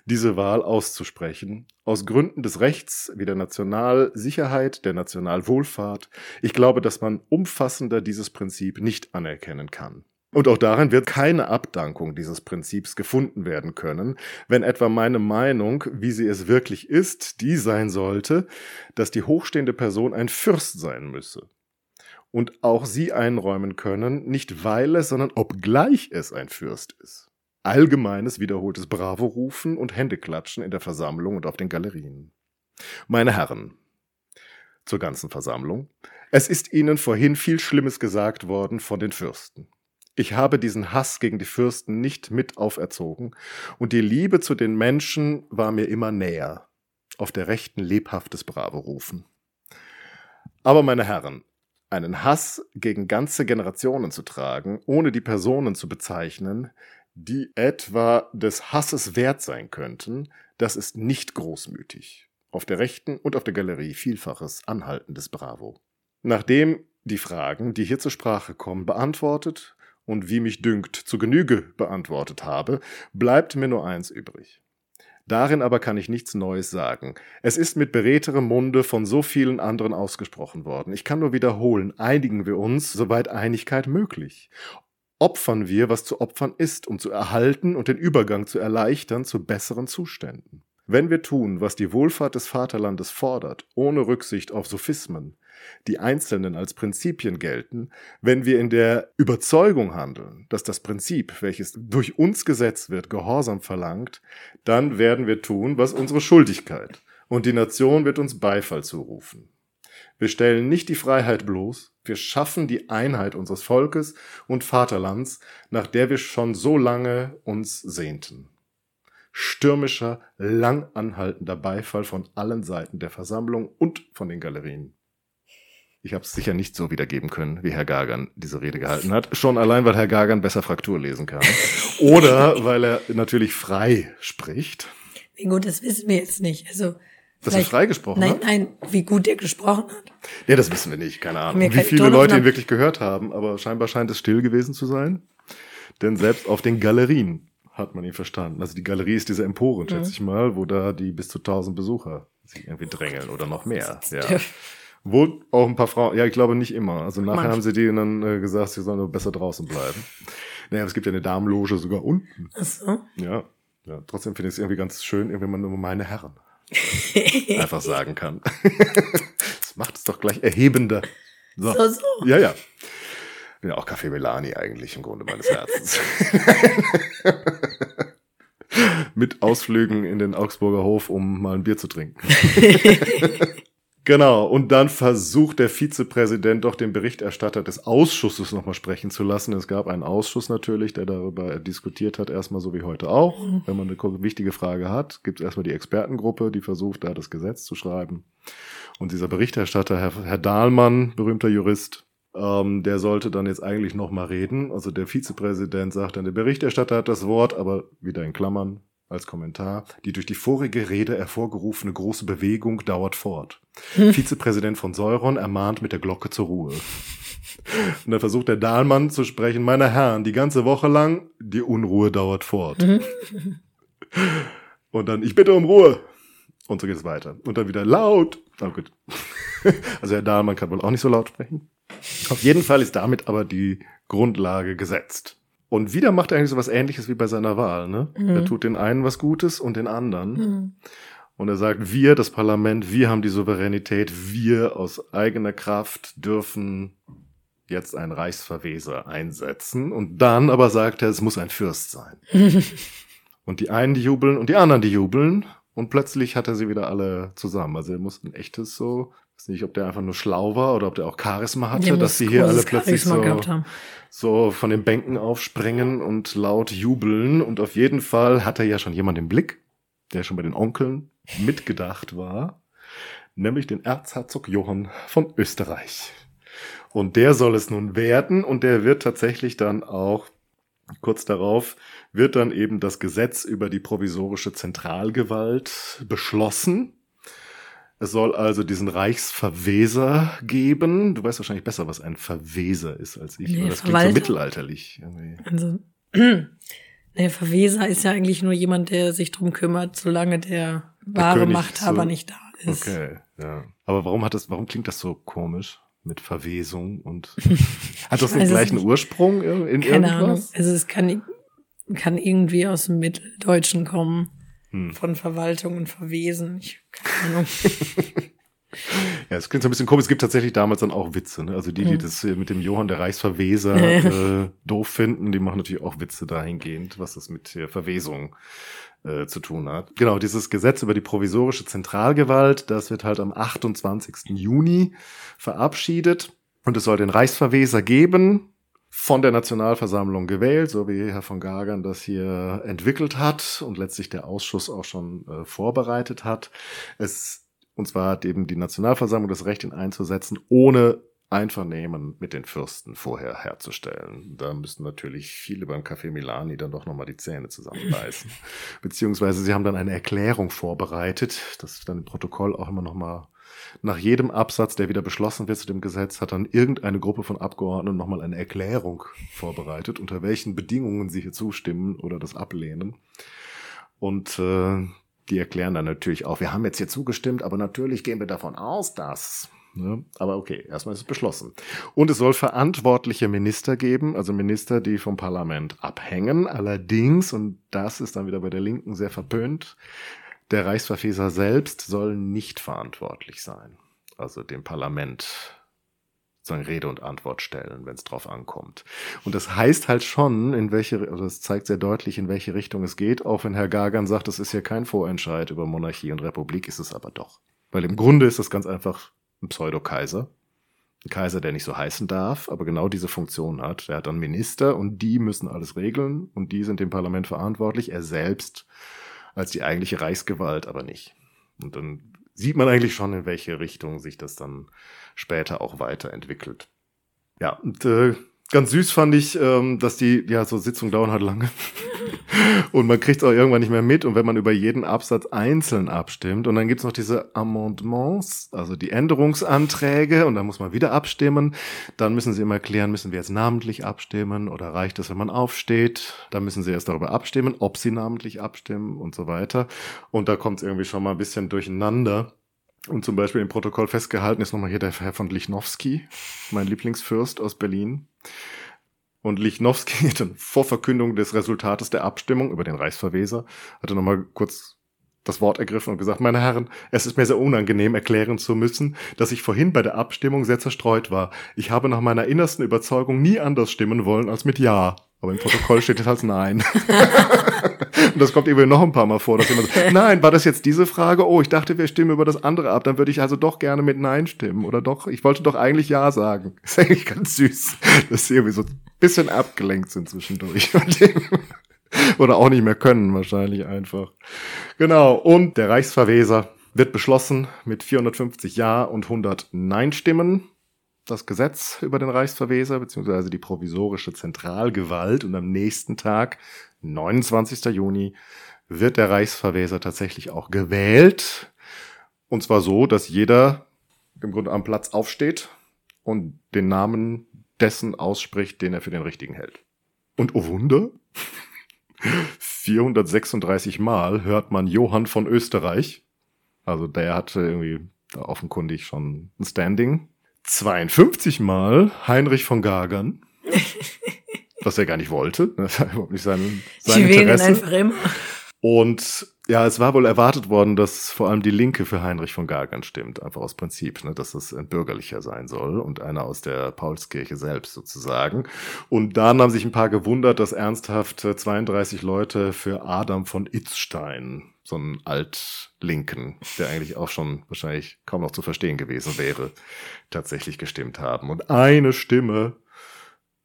diese Wahl auszusprechen, aus Gründen des Rechts wie der Nationalsicherheit, der Nationalwohlfahrt. Ich glaube, dass man umfassender dieses Prinzip nicht anerkennen kann. Und auch darin wird keine Abdankung dieses Prinzips gefunden werden können, wenn etwa meine Meinung, wie sie es wirklich ist, die sein sollte, dass die hochstehende Person ein Fürst sein müsse. Und auch sie einräumen können, nicht weil es, sondern obgleich es ein Fürst ist. Allgemeines wiederholtes Bravo-Rufen und Händeklatschen in der Versammlung und auf den Galerien. Meine Herren, zur ganzen Versammlung, es ist Ihnen vorhin viel Schlimmes gesagt worden von den Fürsten. Ich habe diesen Hass gegen die Fürsten nicht mit auferzogen, und die Liebe zu den Menschen war mir immer näher. Auf der rechten lebhaftes Bravo rufen. Aber meine Herren, einen Hass gegen ganze Generationen zu tragen, ohne die Personen zu bezeichnen, die etwa des Hasses wert sein könnten, das ist nicht großmütig. Auf der rechten und auf der Galerie vielfaches anhaltendes Bravo. Nachdem die Fragen, die hier zur Sprache kommen, beantwortet und wie mich dünkt zu Genüge beantwortet habe, bleibt mir nur eins übrig. Darin aber kann ich nichts Neues sagen. Es ist mit beredterem Munde von so vielen anderen ausgesprochen worden. Ich kann nur wiederholen, einigen wir uns, soweit Einigkeit möglich. Opfern wir, was zu opfern ist, um zu erhalten und den Übergang zu erleichtern zu besseren Zuständen. Wenn wir tun, was die Wohlfahrt des Vaterlandes fordert, ohne Rücksicht auf Sophismen, die Einzelnen als Prinzipien gelten, wenn wir in der Überzeugung handeln, dass das Prinzip, welches durch uns gesetzt wird, Gehorsam verlangt, dann werden wir tun, was unsere Schuldigkeit, und die Nation wird uns Beifall zurufen. Wir stellen nicht die Freiheit bloß, wir schaffen die Einheit unseres Volkes und Vaterlands, nach der wir schon so lange uns sehnten. Stürmischer, lang anhaltender Beifall von allen Seiten der Versammlung und von den Galerien. Ich habe es sicher nicht so wiedergeben können, wie Herr Gagan diese Rede gehalten hat. Schon allein, weil Herr Gagan besser Fraktur lesen kann. Oder weil er natürlich frei spricht. Wie gut, das wissen wir jetzt nicht. Also dass er frei gesprochen nein, hat? Nein, nein, wie gut er gesprochen hat. Ja, das wissen wir nicht, keine Ahnung. Wie viele Leute ihn wirklich gehört haben, aber scheinbar scheint es still gewesen zu sein. Denn selbst auf den Galerien hat man ihn verstanden. Also die Galerie ist diese Empore, schätze mhm. ich mal, wo da die bis zu tausend Besucher sich irgendwie drängeln oder noch mehr. Ja. Wo auch ein paar Frauen, ja, ich glaube nicht immer. Also nachher Manch. haben sie denen dann äh, gesagt, sie sollen besser draußen bleiben. Naja, es gibt ja eine Damenloge sogar unten. Ach so. Ja. ja trotzdem finde ich es irgendwie ganz schön, wenn man nur meine Herren einfach sagen kann. das macht es doch gleich erhebender. So, so. so. Ja, ja. Bin ja auch Kaffee Melani eigentlich im Grunde meines Herzens. Mit Ausflügen in den Augsburger Hof, um mal ein Bier zu trinken. Genau, und dann versucht der Vizepräsident doch den Berichterstatter des Ausschusses nochmal sprechen zu lassen. Es gab einen Ausschuss natürlich, der darüber diskutiert hat, erstmal so wie heute auch. Mhm. Wenn man eine wichtige Frage hat, gibt es erstmal die Expertengruppe, die versucht, da das Gesetz zu schreiben. Und dieser Berichterstatter, Herr, Herr Dahlmann, berühmter Jurist, ähm, der sollte dann jetzt eigentlich nochmal reden. Also der Vizepräsident sagt dann, der Berichterstatter hat das Wort, aber wieder in Klammern, als Kommentar, die durch die vorige Rede hervorgerufene große Bewegung dauert fort. Hm. Vizepräsident von Seuron ermahnt mit der Glocke zur Ruhe. Und dann versucht der Dahlmann zu sprechen, meine Herren, die ganze Woche lang, die Unruhe dauert fort. Mhm. Und dann, ich bitte um Ruhe. Und so geht es weiter. Und dann wieder laut. Oh gut. Also Herr Dahlmann kann wohl auch nicht so laut sprechen. Auf jeden Fall ist damit aber die Grundlage gesetzt. Und wieder macht er eigentlich so was ähnliches wie bei seiner Wahl. Ne? Mhm. Er tut den einen was Gutes und den anderen. Mhm. Und er sagt, wir, das Parlament, wir haben die Souveränität, wir aus eigener Kraft dürfen jetzt einen Reichsverweser einsetzen. Und dann aber sagt er, es muss ein Fürst sein. und die einen, die jubeln und die anderen, die jubeln. Und plötzlich hat er sie wieder alle zusammen. Also er muss ein echtes so, weiß nicht, ob der einfach nur schlau war oder ob der auch Charisma hatte, dass sie hier alle plötzlich so, so von den Bänken aufspringen und laut jubeln. Und auf jeden Fall hat er ja schon jemand im Blick, der schon bei den Onkeln mitgedacht war, nämlich den Erzherzog Johann von Österreich. Und der soll es nun werden und der wird tatsächlich dann auch kurz darauf wird dann eben das Gesetz über die provisorische Zentralgewalt beschlossen. Es soll also diesen Reichsverweser geben. Du weißt wahrscheinlich besser, was ein Verweser ist als ich. Nee, das klingt so mittelalterlich. Irgendwie. Also, nee, Verweser ist ja eigentlich nur jemand, der sich drum kümmert, solange der wahre der Machthaber so, nicht da ist. Okay, ja. Aber warum hat das, warum klingt das so komisch? mit Verwesung und hat das den gleichen Ursprung in Keine irgendwas? Ahnung. Also es kann, kann irgendwie aus dem Mitteldeutschen kommen. Hm. Von Verwaltung und Verwesen. Ich, keine Ahnung. Ja, es klingt so ein bisschen komisch. Es gibt tatsächlich damals dann auch Witze. Ne? Also die, die hm. das mit dem Johann der Reichsverweser äh, doof finden, die machen natürlich auch Witze dahingehend, was das mit Verwesung äh, zu tun hat. Genau, dieses Gesetz über die provisorische Zentralgewalt, das wird halt am 28. Juni verabschiedet. Und es soll den Reichsverweser geben, von der Nationalversammlung gewählt, so wie Herr von Gagern das hier entwickelt hat und letztlich der Ausschuss auch schon äh, vorbereitet hat. Es, und zwar hat eben die Nationalversammlung das Recht, ihn einzusetzen, ohne Einvernehmen mit den Fürsten vorher herzustellen. Da müssen natürlich viele beim Café Milani dann doch nochmal die Zähne zusammenbeißen. Beziehungsweise sie haben dann eine Erklärung vorbereitet, das dann im Protokoll auch immer nochmal nach jedem Absatz, der wieder beschlossen wird zu dem Gesetz, hat dann irgendeine Gruppe von Abgeordneten nochmal eine Erklärung vorbereitet, unter welchen Bedingungen sie hier zustimmen oder das ablehnen. Und äh, die erklären dann natürlich auch, wir haben jetzt hier zugestimmt, aber natürlich gehen wir davon aus, dass. Ne? Aber okay, erstmal ist es beschlossen. Und es soll verantwortliche Minister geben, also Minister, die vom Parlament abhängen. Allerdings, und das ist dann wieder bei der Linken sehr verpönt, Der Reichsverfeser selbst soll nicht verantwortlich sein. Also dem Parlament sozusagen Rede und Antwort stellen, wenn es drauf ankommt. Und das heißt halt schon, in welche, oder das zeigt sehr deutlich, in welche Richtung es geht, auch wenn Herr Gagan sagt, es ist hier kein Vorentscheid über Monarchie und Republik, ist es aber doch. Weil im Grunde ist das ganz einfach ein Pseudo-Kaiser. Ein Kaiser, der nicht so heißen darf, aber genau diese Funktion hat. Er hat dann Minister und die müssen alles regeln und die sind dem Parlament verantwortlich. Er selbst als die eigentliche Reichsgewalt aber nicht. Und dann sieht man eigentlich schon, in welche Richtung sich das dann später auch weiterentwickelt. Ja, und äh, ganz süß fand ich, ähm, dass die, ja, so Sitzungen dauern halt lange. und man kriegt es auch irgendwann nicht mehr mit. Und wenn man über jeden Absatz einzeln abstimmt, und dann gibt's noch diese Amendements, also die Änderungsanträge, und dann muss man wieder abstimmen. Dann müssen sie immer klären, müssen wir jetzt namentlich abstimmen oder reicht es, wenn man aufsteht? Dann müssen sie erst darüber abstimmen, ob sie namentlich abstimmen und so weiter. Und da kommt es irgendwie schon mal ein bisschen durcheinander. Und zum Beispiel im Protokoll festgehalten ist nochmal hier der Herr von Lichnowsky, mein Lieblingsfürst aus Berlin. Und Lichnowsky, dann vor Verkündung des Resultates der Abstimmung über den Reichsverweser, hatte nochmal kurz das Wort ergriffen und gesagt, meine Herren, es ist mir sehr unangenehm erklären zu müssen, dass ich vorhin bei der Abstimmung sehr zerstreut war. Ich habe nach meiner innersten Überzeugung nie anders stimmen wollen als mit Ja. Aber im Protokoll steht es als Nein. und das kommt eben noch ein paar Mal vor, dass jemand sagt, nein, war das jetzt diese Frage? Oh, ich dachte, wir stimmen über das andere ab. Dann würde ich also doch gerne mit Nein stimmen. Oder doch, ich wollte doch eigentlich Ja sagen. ist eigentlich ganz süß, dass sie irgendwie so ein bisschen abgelenkt sind zwischendurch. Oder auch nicht mehr können, wahrscheinlich einfach. Genau. Und der Reichsverweser wird beschlossen mit 450 Ja und 100 Nein-Stimmen das Gesetz über den Reichsverweser beziehungsweise die provisorische Zentralgewalt und am nächsten Tag, 29. Juni, wird der Reichsverweser tatsächlich auch gewählt. Und zwar so, dass jeder im Grunde am Platz aufsteht und den Namen dessen ausspricht, den er für den richtigen hält. Und oh Wunder, 436 Mal hört man Johann von Österreich. Also der hatte irgendwie da offenkundig schon ein Standing 52 Mal Heinrich von Gagern. was er gar nicht wollte. Das war überhaupt nicht sein, sein Interesse. einfach immer. Und ja, es war wohl erwartet worden, dass vor allem die Linke für Heinrich von Gagern stimmt, einfach aus Prinzip, ne, dass es ein bürgerlicher sein soll und einer aus der Paulskirche selbst sozusagen. Und dann haben sich ein paar gewundert, dass ernsthaft 32 Leute für Adam von Itzstein, so einen Altlinken, der eigentlich auch schon wahrscheinlich kaum noch zu verstehen gewesen wäre, tatsächlich gestimmt haben. Und eine Stimme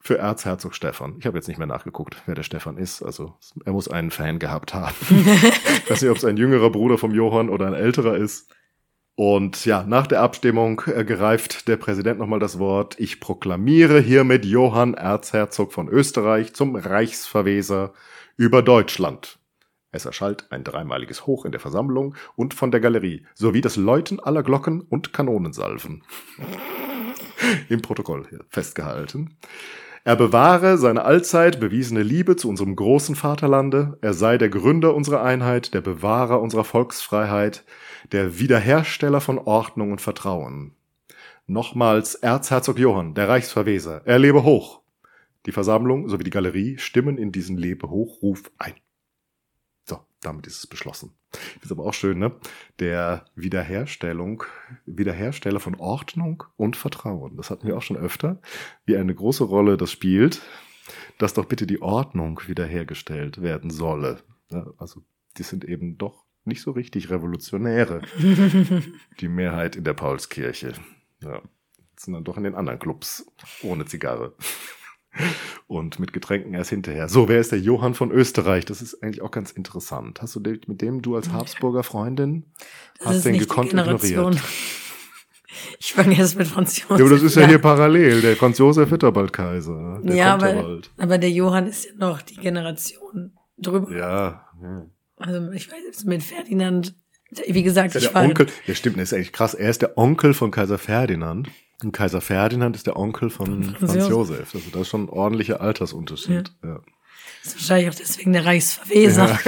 für Erzherzog Stefan. Ich habe jetzt nicht mehr nachgeguckt, wer der Stefan ist. Also er muss einen Fan gehabt haben. ich weiß nicht, ob es ein jüngerer Bruder vom Johann oder ein älterer ist. Und ja, nach der Abstimmung ergreift der Präsident nochmal das Wort. Ich proklamiere hiermit Johann Erzherzog von Österreich zum Reichsverweser über Deutschland. Es erschallt ein dreimaliges Hoch in der Versammlung und von der Galerie, sowie das Läuten aller Glocken und Kanonensalven. Im Protokoll festgehalten. Er bewahre seine allzeit bewiesene Liebe zu unserem großen Vaterlande, er sei der Gründer unserer Einheit, der Bewahrer unserer Volksfreiheit, der Wiederhersteller von Ordnung und Vertrauen. Nochmals Erzherzog Johann, der Reichsverweser, er lebe hoch. Die Versammlung sowie die Galerie stimmen in diesen Lebehochruf ein damit ist es beschlossen. Ist aber auch schön, ne? Der Wiederherstellung, Wiederhersteller von Ordnung und Vertrauen. Das hatten wir auch schon öfter, wie eine große Rolle das spielt, dass doch bitte die Ordnung wiederhergestellt werden solle. Ja, also, die sind eben doch nicht so richtig Revolutionäre. die Mehrheit in der Paulskirche. Ja, sind dann doch in den anderen Clubs ohne Zigarre. Und mit Getränken erst hinterher. So, wer ist der Johann von Österreich? Das ist eigentlich auch ganz interessant. Hast du mit dem du als Habsburger Freundin das hast den gekonnt ignoriert? Ich fange erst mit Franz Josef. Ja, aber das ist ja, ja hier parallel. Der Franz Josef wird ja bald Kaiser. Der ja, aber, aber der Johann ist ja noch die Generation drüber. Ja. ja. Also ich weiß jetzt mit Ferdinand, wie gesagt, ich war. Onkel, ja stimmt, das ist eigentlich krass. Er ist der Onkel von Kaiser Ferdinand. Und Kaiser Ferdinand ist der Onkel von Franz, Franz Josef. Also das ist schon ein ordentlicher Altersunterschied. Ja. ja. Das ist wahrscheinlich auch deswegen der Reichsverweser. Ja.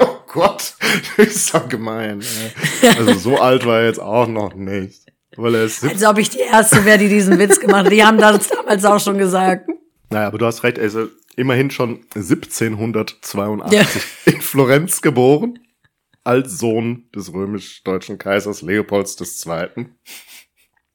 oh Gott, das ist doch gemein. Also so alt war er jetzt auch noch nicht. Weil er ist Als ob ich die Erste wäre, die diesen Witz gemacht hat. Die haben das damals auch schon gesagt. Naja, aber du hast recht, er ist immerhin schon 1782 ja. in Florenz geboren. als Sohn des römisch-deutschen Kaisers Leopolds II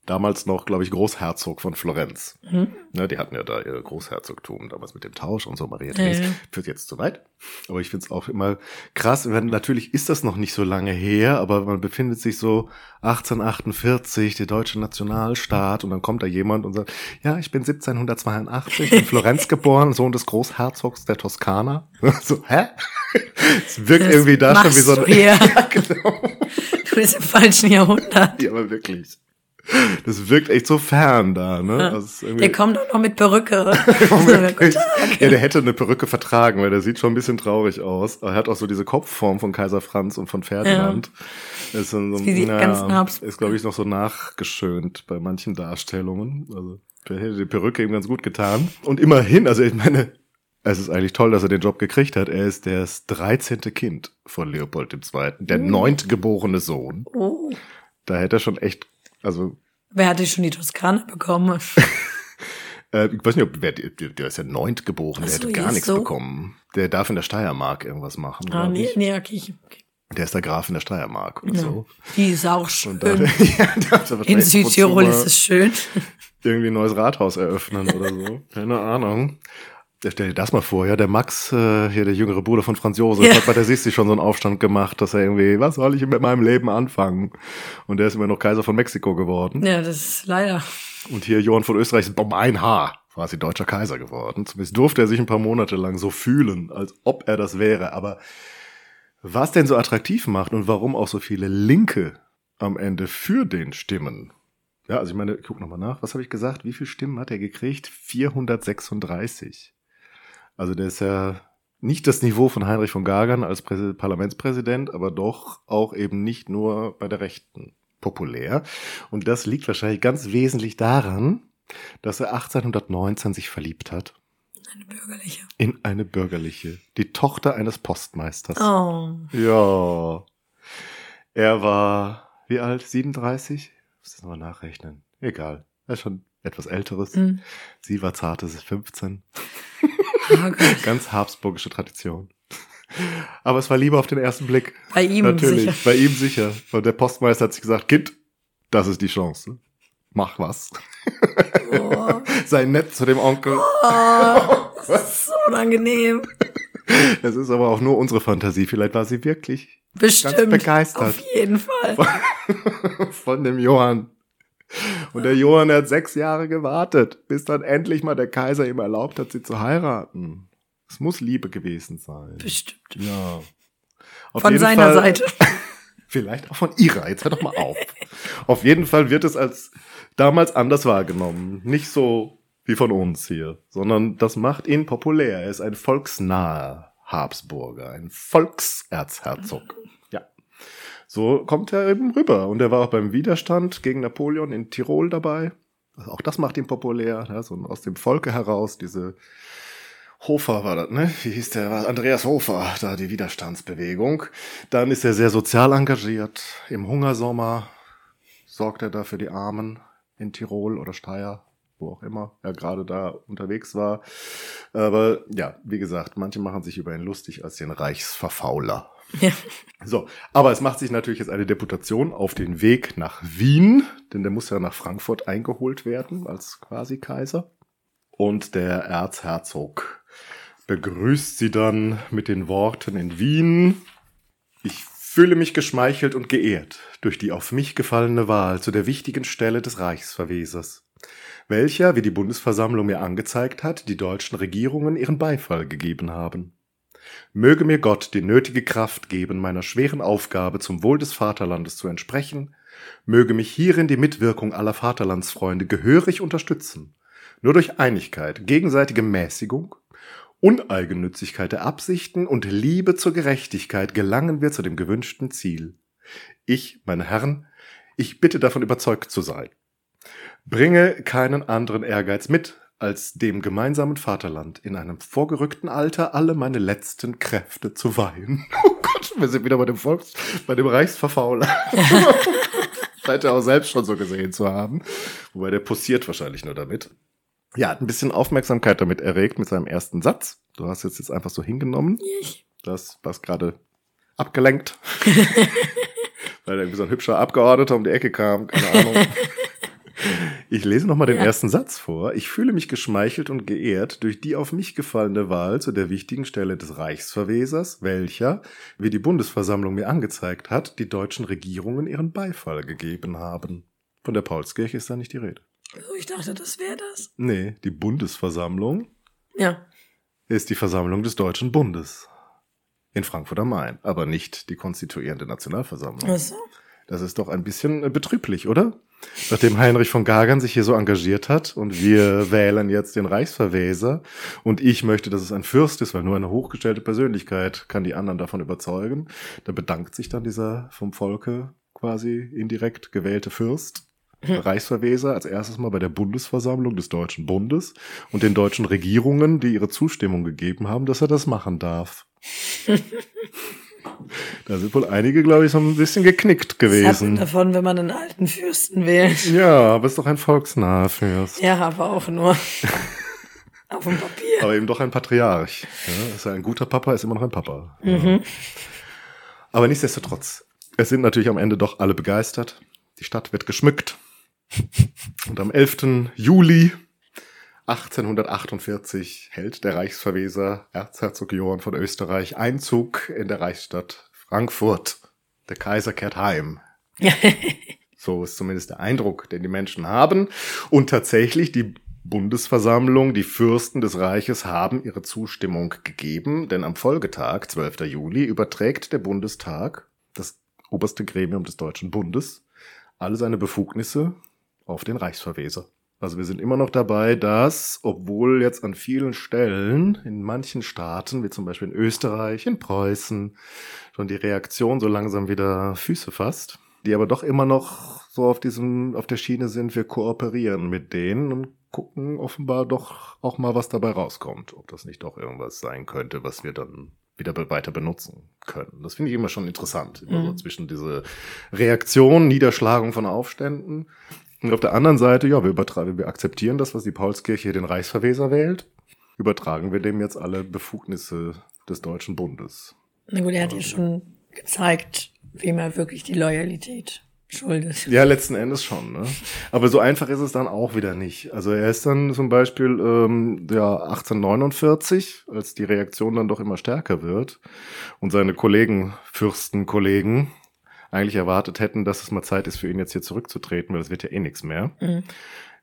damals noch, glaube ich, Großherzog von Florenz. Mhm. Ja, die hatten ja da ihr Großherzogtum damals mit dem Tausch und so. Maria Therese ja, ja. führt jetzt zu weit. Aber ich finde es auch immer krass. Natürlich ist das noch nicht so lange her, aber man befindet sich so 1848, der deutsche Nationalstaat, und dann kommt da jemand und sagt, ja, ich bin 1782 in Florenz geboren, Sohn des Großherzogs der Toskana. so, hä? Es wirkt das irgendwie da schon wie so ein... Ja, genau. Du bist im falschen Jahrhundert. Ja, aber wirklich. Das wirkt echt so fern da, ne? Ja. Also der kommt auch noch mit Perücke. ja, der hätte eine Perücke vertragen, weil der sieht schon ein bisschen traurig aus. Er hat auch so diese Kopfform von Kaiser Franz und von Ferdinand. Ja. Ist, so, naja, ist, glaube ich, noch so nachgeschönt bei manchen Darstellungen. Also, der hätte die Perücke ihm ganz gut getan. Und immerhin, also ich meine, es ist eigentlich toll, dass er den Job gekriegt hat. Er ist das 13. Kind von Leopold II., der oh. neuntgeborene Sohn. Oh. Da hätte er schon echt also. Wer hatte schon die Toskana bekommen? äh, ich weiß nicht, ob wer, der ist ja neunt geboren, der hätte gar nichts so? bekommen. Der darf in der Steiermark irgendwas machen. Ah, nee, ich. nee, okay. okay. Der ist der Graf in der Steiermark oder ja. so. Die ist auch schön. Da, ja, in Südtirol ist es schön. Irgendwie ein neues Rathaus eröffnen oder so. Keine Ahnung. Stell dir das mal vor, ja, der Max, äh, hier der jüngere Bruder von Franz Josef, ja. hat bei der Sisti schon so einen Aufstand gemacht, dass er irgendwie, was soll ich mit meinem Leben anfangen? Und der ist immer noch Kaiser von Mexiko geworden. Ja, das ist leider. Und hier Johann von Österreich ist um ein Haar quasi deutscher Kaiser geworden. Zumindest durfte er sich ein paar Monate lang so fühlen, als ob er das wäre. Aber was denn so attraktiv macht und warum auch so viele Linke am Ende für den stimmen, ja, also ich meine, guck nochmal nach. Was habe ich gesagt? Wie viele Stimmen hat er gekriegt? 436. Also der ist ja nicht das Niveau von Heinrich von Gagern als Präs Parlamentspräsident, aber doch auch eben nicht nur bei der Rechten populär. Und das liegt wahrscheinlich ganz wesentlich daran, dass er 1819 sich verliebt hat. Eine bürgerliche. In eine bürgerliche. Die Tochter eines Postmeisters. Oh. Ja. Er war, wie alt? 37? Muss das nochmal nachrechnen. Egal. Er ist schon etwas älteres. Mm. Sie war zarte 15. Oh Ganz habsburgische Tradition. Aber es war lieber auf den ersten Blick. Bei ihm Natürlich, sicher. bei ihm sicher. Und der Postmeister hat sich gesagt, Kind, das ist die Chance. Mach was. Oh. Sei nett zu dem Onkel. Oh, das ist so unangenehm. Das ist aber auch nur unsere Fantasie. Vielleicht war sie wirklich Bestimmt, ganz begeistert. Auf jeden Fall. Von, von dem Johann. Und der Johann hat sechs Jahre gewartet, bis dann endlich mal der Kaiser ihm erlaubt hat, sie zu heiraten. Es muss Liebe gewesen sein. Bestimmt. Ja. Auf von seiner Fall, Seite. Vielleicht auch von ihrer. Jetzt hör doch mal auf. Auf jeden Fall wird es als damals anders wahrgenommen. Nicht so wie von uns hier, sondern das macht ihn populär. Er ist ein volksnaher Habsburger, ein Volkserzherzog. So kommt er eben rüber. Und er war auch beim Widerstand gegen Napoleon in Tirol dabei. Also auch das macht ihn populär, ja, so aus dem Volke heraus, diese Hofer war das, ne? Wie hieß der? Andreas Hofer, da die Widerstandsbewegung. Dann ist er sehr sozial engagiert. Im Hungersommer sorgt er da für die Armen in Tirol oder Steyr, wo auch immer er gerade da unterwegs war. Aber ja, wie gesagt, manche machen sich über ihn lustig als den Reichsverfauler. Ja. So, aber es macht sich natürlich jetzt eine Deputation auf den Weg nach Wien, denn der muss ja nach Frankfurt eingeholt werden als quasi Kaiser. Und der Erzherzog begrüßt sie dann mit den Worten in Wien. Ich fühle mich geschmeichelt und geehrt durch die auf mich gefallene Wahl zu der wichtigen Stelle des Reichsverwesers, welcher, wie die Bundesversammlung mir angezeigt hat, die deutschen Regierungen ihren Beifall gegeben haben. Möge mir Gott die nötige Kraft geben, meiner schweren Aufgabe zum Wohl des Vaterlandes zu entsprechen, möge mich hierin die Mitwirkung aller Vaterlandsfreunde gehörig unterstützen. Nur durch Einigkeit, gegenseitige Mäßigung, Uneigennützigkeit der Absichten und Liebe zur Gerechtigkeit gelangen wir zu dem gewünschten Ziel. Ich, meine Herren, ich bitte davon überzeugt zu sein. Bringe keinen anderen Ehrgeiz mit, als dem gemeinsamen Vaterland in einem vorgerückten Alter alle meine letzten Kräfte zu weihen. Oh Gott, wir sind wieder bei dem Volks, bei dem Reichsverfauler. Scheint er auch selbst schon so gesehen zu haben. Wobei der posiert wahrscheinlich nur damit. Ja, hat ein bisschen Aufmerksamkeit damit erregt mit seinem ersten Satz. Du hast jetzt jetzt einfach so hingenommen. Das, was gerade abgelenkt. Weil irgendwie so ein hübscher Abgeordneter um die Ecke kam, keine Ahnung. Ich lese nochmal den ja. ersten Satz vor. Ich fühle mich geschmeichelt und geehrt durch die auf mich gefallene Wahl zu der wichtigen Stelle des Reichsverwesers, welcher, wie die Bundesversammlung mir angezeigt hat, die deutschen Regierungen ihren Beifall gegeben haben. Von der Paulskirche ist da nicht die Rede. Oh, ich dachte, das wäre das. Nee, die Bundesversammlung. Ja. Ist die Versammlung des Deutschen Bundes. In Frankfurt am Main, aber nicht die konstituierende Nationalversammlung. Ach so. Das ist doch ein bisschen äh, betrüblich, oder? Nachdem Heinrich von Gagern sich hier so engagiert hat und wir wählen jetzt den Reichsverweser und ich möchte, dass es ein Fürst ist, weil nur eine hochgestellte Persönlichkeit kann die anderen davon überzeugen, da bedankt sich dann dieser vom Volke quasi indirekt gewählte Fürst Reichsverweser als erstes mal bei der Bundesversammlung des Deutschen Bundes und den deutschen Regierungen, die ihre Zustimmung gegeben haben, dass er das machen darf. da sind wohl einige, glaube ich, so ein bisschen geknickt gewesen. Was davon, wenn man einen alten Fürsten wählt. Ja, aber ist doch ein volksnaher Fürst. Ja, aber auch nur auf dem Papier. Aber eben doch ein Patriarch. Ja, ist ja ein guter Papa, ist immer noch ein Papa. Mhm. Ja. Aber nichtsdestotrotz, es sind natürlich am Ende doch alle begeistert. Die Stadt wird geschmückt. Und am 11. Juli 1848 hält der Reichsverweser Erzherzog Johann von Österreich Einzug in der Reichsstadt Frankfurt. Der Kaiser kehrt heim. so ist zumindest der Eindruck, den die Menschen haben. Und tatsächlich, die Bundesversammlung, die Fürsten des Reiches haben ihre Zustimmung gegeben, denn am Folgetag, 12. Juli, überträgt der Bundestag, das oberste Gremium des Deutschen Bundes, alle seine Befugnisse auf den Reichsverweser. Also wir sind immer noch dabei, dass, obwohl jetzt an vielen Stellen, in manchen Staaten, wie zum Beispiel in Österreich, in Preußen, schon die Reaktion so langsam wieder Füße fasst, die aber doch immer noch so auf diesem, auf der Schiene sind, wir kooperieren mit denen und gucken offenbar doch auch mal, was dabei rauskommt. Ob das nicht doch irgendwas sein könnte, was wir dann wieder weiter benutzen können. Das finde ich immer schon interessant. Immer mhm. so zwischen diese Reaktion, Niederschlagung von Aufständen und auf der anderen Seite, ja, wir übertragen, wir akzeptieren das, was die Paulskirche den Reichsverweser wählt. Übertragen wir dem jetzt alle Befugnisse des Deutschen Bundes. Na gut, er hat ja schon gezeigt, wem er wirklich die Loyalität schuldet. Ja, letzten Endes schon. Ne? Aber so einfach ist es dann auch wieder nicht. Also er ist dann zum Beispiel ähm, ja 1849, als die Reaktion dann doch immer stärker wird und seine Kollegen, Fürstenkollegen, eigentlich erwartet hätten, dass es mal Zeit ist für ihn jetzt hier zurückzutreten, weil es wird ja eh nichts mehr. Mhm.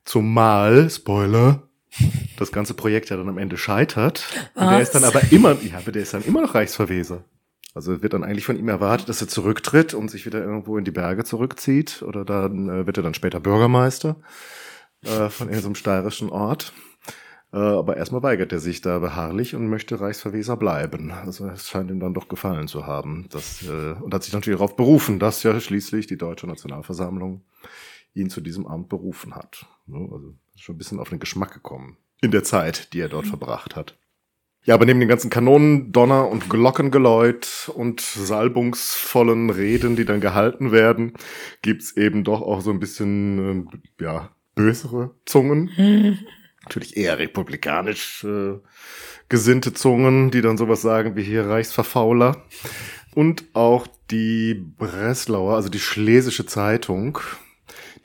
Zumal, Spoiler, das ganze Projekt ja dann am Ende scheitert. Was? Und der ist dann aber immer, ja, aber der ist dann immer noch Reichsverweser. Also wird dann eigentlich von ihm erwartet, dass er zurücktritt und sich wieder irgendwo in die Berge zurückzieht. Oder dann äh, wird er dann später Bürgermeister äh, von irgendeinem steirischen Ort. Äh, aber erstmal weigert er sich da beharrlich und möchte Reichsverweser bleiben. Also es scheint ihm dann doch gefallen zu haben. Das, äh, und hat sich natürlich darauf berufen, dass ja schließlich die Deutsche Nationalversammlung ihn zu diesem Amt berufen hat. Also ist schon ein bisschen auf den Geschmack gekommen in der Zeit, die er dort verbracht hat. Ja, aber neben den ganzen Kanonen, Donner und Glockengeläut und salbungsvollen Reden, die dann gehalten werden, gibt's eben doch auch so ein bisschen, äh, ja, bösere Zungen. natürlich eher republikanisch äh, gesinnte Zungen, die dann sowas sagen wie hier Reichsverfauler. Und auch die Breslauer, also die Schlesische Zeitung,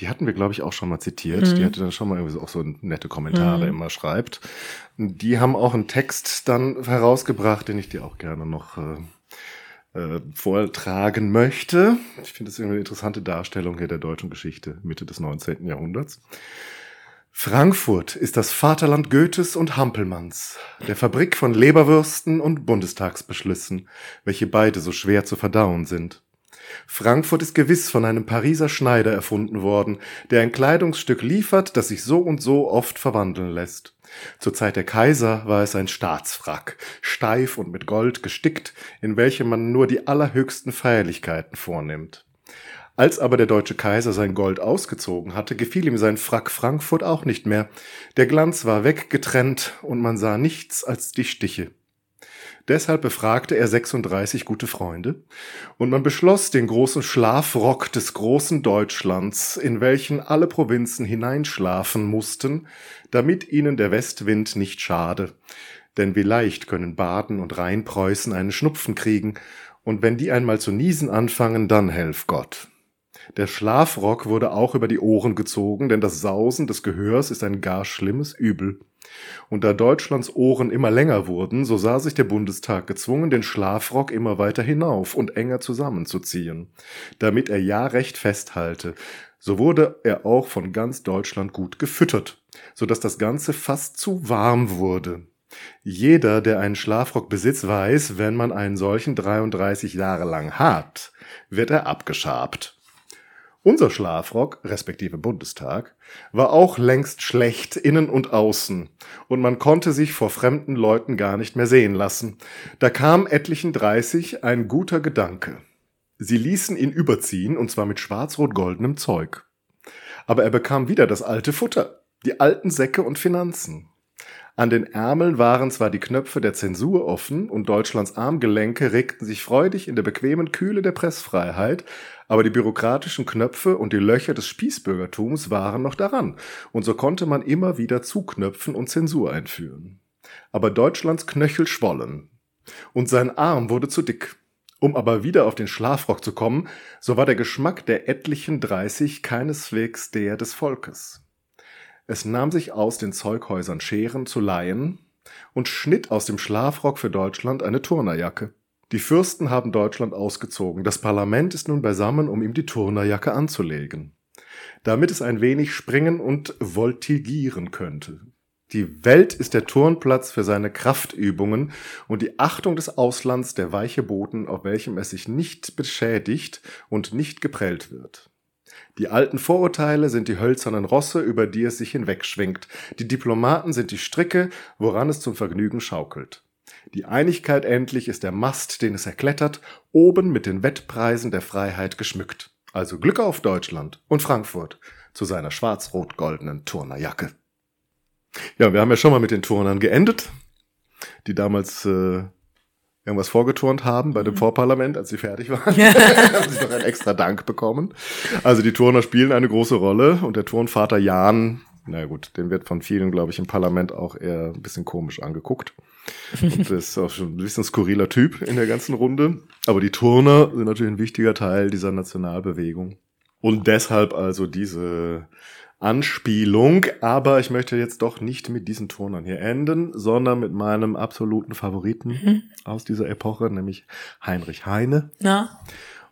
die hatten wir, glaube ich, auch schon mal zitiert. Mhm. Die hatte dann schon mal irgendwie auch so nette Kommentare mhm. immer schreibt. Die haben auch einen Text dann herausgebracht, den ich dir auch gerne noch äh, äh, vortragen möchte. Ich finde das irgendwie eine interessante Darstellung hier der deutschen Geschichte Mitte des 19. Jahrhunderts. Frankfurt ist das Vaterland Goethes und Hampelmanns, der Fabrik von Leberwürsten und Bundestagsbeschlüssen, welche beide so schwer zu verdauen sind. Frankfurt ist gewiss von einem Pariser Schneider erfunden worden, der ein Kleidungsstück liefert, das sich so und so oft verwandeln lässt. Zur Zeit der Kaiser war es ein Staatsfrack, steif und mit Gold gestickt, in welchem man nur die allerhöchsten Feierlichkeiten vornimmt. Als aber der deutsche Kaiser sein Gold ausgezogen hatte, gefiel ihm sein Frack Frankfurt auch nicht mehr. Der Glanz war weggetrennt und man sah nichts als die Stiche. Deshalb befragte er 36 gute Freunde und man beschloss den großen Schlafrock des großen Deutschlands, in welchen alle Provinzen hineinschlafen mussten, damit ihnen der Westwind nicht schade. Denn wie leicht können Baden und Rheinpreußen einen Schnupfen kriegen Und wenn die einmal zu niesen anfangen, dann helf Gott. Der Schlafrock wurde auch über die Ohren gezogen, denn das Sausen des Gehörs ist ein gar schlimmes Übel. Und da Deutschlands Ohren immer länger wurden, so sah sich der Bundestag gezwungen, den Schlafrock immer weiter hinauf und enger zusammenzuziehen, damit er ja recht festhalte. So wurde er auch von ganz Deutschland gut gefüttert, so dass das Ganze fast zu warm wurde. Jeder, der einen Schlafrock besitzt, weiß, wenn man einen solchen 33 Jahre lang hat, wird er abgeschabt. Unser Schlafrock, respektive Bundestag, war auch längst schlecht innen und außen, und man konnte sich vor fremden Leuten gar nicht mehr sehen lassen. Da kam etlichen dreißig ein guter Gedanke. Sie ließen ihn überziehen, und zwar mit schwarz-rot-goldenem Zeug. Aber er bekam wieder das alte Futter, die alten Säcke und Finanzen. An den Ärmeln waren zwar die Knöpfe der Zensur offen und Deutschlands Armgelenke regten sich freudig in der bequemen Kühle der Pressfreiheit, aber die bürokratischen Knöpfe und die Löcher des Spießbürgertums waren noch daran, und so konnte man immer wieder zuknöpfen und Zensur einführen. Aber Deutschlands Knöchel schwollen, und sein Arm wurde zu dick. Um aber wieder auf den Schlafrock zu kommen, so war der Geschmack der etlichen dreißig keineswegs der des Volkes. Es nahm sich aus, den Zeughäusern Scheren zu leihen und schnitt aus dem Schlafrock für Deutschland eine Turnerjacke. Die Fürsten haben Deutschland ausgezogen. Das Parlament ist nun beisammen, um ihm die Turnerjacke anzulegen. Damit es ein wenig springen und voltigieren könnte. Die Welt ist der Turnplatz für seine Kraftübungen und die Achtung des Auslands der weiche Boden, auf welchem es sich nicht beschädigt und nicht geprellt wird. Die alten Vorurteile sind die hölzernen Rosse, über die es sich hinwegschwingt. Die Diplomaten sind die Stricke, woran es zum Vergnügen schaukelt. Die Einigkeit endlich ist der Mast, den es erklettert, oben mit den Wettpreisen der Freiheit geschmückt. Also Glück auf Deutschland und Frankfurt zu seiner schwarz-rot-goldenen Turnerjacke. Ja, wir haben ja schon mal mit den Turnern geendet, die damals äh, irgendwas vorgeturnt haben bei dem mhm. Vorparlament, als sie fertig waren. haben sie noch einen extra Dank bekommen. Also die Turner spielen eine große Rolle und der Turnvater Jan, na gut, den wird von vielen, glaube ich, im Parlament auch eher ein bisschen komisch angeguckt. Und ist auch schon ein bisschen skurriler Typ in der ganzen Runde. Aber die Turner sind natürlich ein wichtiger Teil dieser Nationalbewegung. Und deshalb also diese Anspielung, aber ich möchte jetzt doch nicht mit diesen Turnern hier enden, sondern mit meinem absoluten Favoriten mhm. aus dieser Epoche, nämlich Heinrich Heine. Ja.